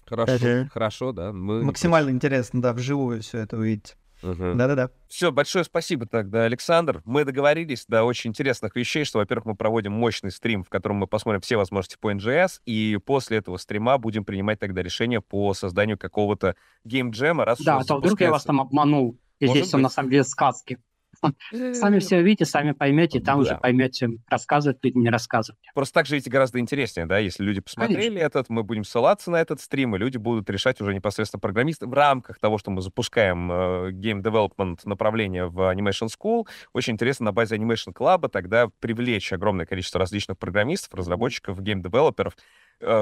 Хорошо, хорошо, да. Мы... Максимально интересно, да, вживую все это увидеть. Угу. Да-да-да. Все, большое спасибо тогда, Александр. Мы договорились до очень интересных вещей, что, во-первых, мы проводим мощный стрим, в котором мы посмотрим все возможности по NGS, и после этого стрима будем принимать тогда решение по созданию какого-то геймджема. Раз да, а то вдруг я вас там обманул, и Может здесь быть. все на самом деле сказки. Сами все увидите, сами поймете, там уже поймете, рассказывать или не рассказывать. Просто так же ведь гораздо интереснее, да, если люди посмотрели этот, мы будем ссылаться на этот стрим, и люди будут решать уже непосредственно программисты в рамках того, что мы запускаем э, Game Development направление в Animation School. Очень интересно на базе Animation Club тогда привлечь огромное количество различных программистов, разработчиков, гейм-девелоперов,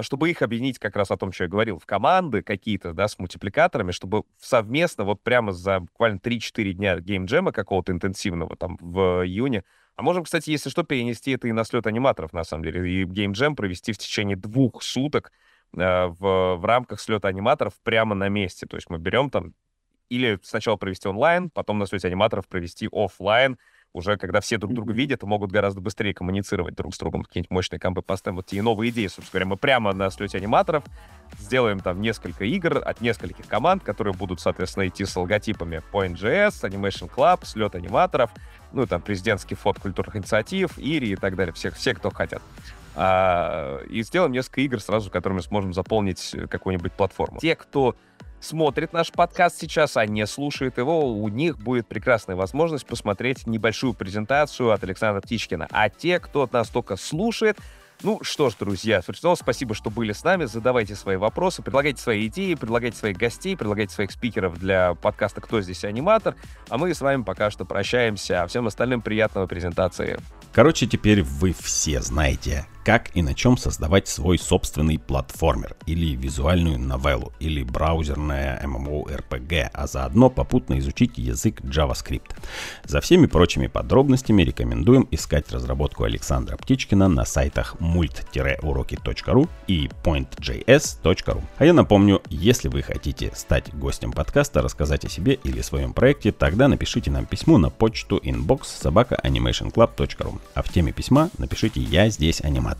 чтобы их объединить как раз о том, что я говорил, в команды какие-то, да, с мультипликаторами, чтобы совместно вот прямо за буквально 3-4 дня геймджема какого-то интенсивного там в июне а можем, кстати, если что, перенести это и на слет аниматоров, на самом деле, и геймджем провести в течение двух суток э, в, в рамках слета аниматоров прямо на месте. То есть мы берем там или сначала провести онлайн, потом на слете аниматоров провести офлайн, уже когда все друг друга видят могут гораздо быстрее коммуницировать друг с другом, какие-нибудь мощные компы поставим. Вот те новые идеи, собственно говоря, мы прямо на слете аниматоров сделаем там несколько игр от нескольких команд, которые будут, соответственно, идти с логотипами Point.js, Animation Club, слет аниматоров, ну, там, президентский фонд культурных инициатив, Ири и так далее, всех, все, кто хотят. А, и сделаем несколько игр сразу, которыми сможем заполнить какую-нибудь платформу. Те, кто смотрит наш подкаст сейчас, а не слушает его, у них будет прекрасная возможность посмотреть небольшую презентацию от Александра Птичкина. А те, кто нас только слушает, ну что ж, друзья, снова спасибо, что были с нами. Задавайте свои вопросы, предлагайте свои идеи, предлагайте своих гостей, предлагайте своих спикеров для подкаста «Кто здесь аниматор?». А мы с вами пока что прощаемся. А всем остальным приятного презентации. Короче, теперь вы все знаете, как и на чем создавать свой собственный платформер, или визуальную новеллу, или браузерное MMORPG, а заодно попутно изучить язык JavaScript. За всеми прочими подробностями рекомендуем искать разработку Александра Птичкина на сайтах mult-уроки.ru и pointjs.ru. А я напомню, если вы хотите стать гостем подкаста, рассказать о себе или своем проекте, тогда напишите нам письмо на почту inbox собака. А в теме письма напишите «Я здесь аниматор».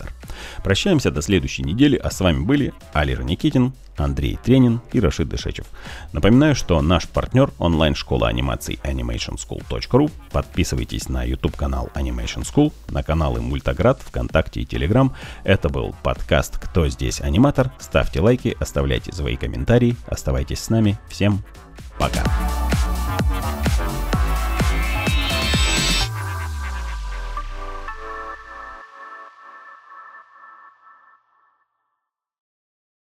Прощаемся до следующей недели, а с вами были Алира Никитин, Андрей Тренин и Рашид Дышечев. Напоминаю, что наш партнер онлайн-школа анимаций animationschool.ru. Подписывайтесь на YouTube-канал Animation School, на каналы Мультаград, ВКонтакте и Телеграм. Это был подкаст «Кто здесь аниматор?». Ставьте лайки, оставляйте свои комментарии. Оставайтесь с нами. Всем пока.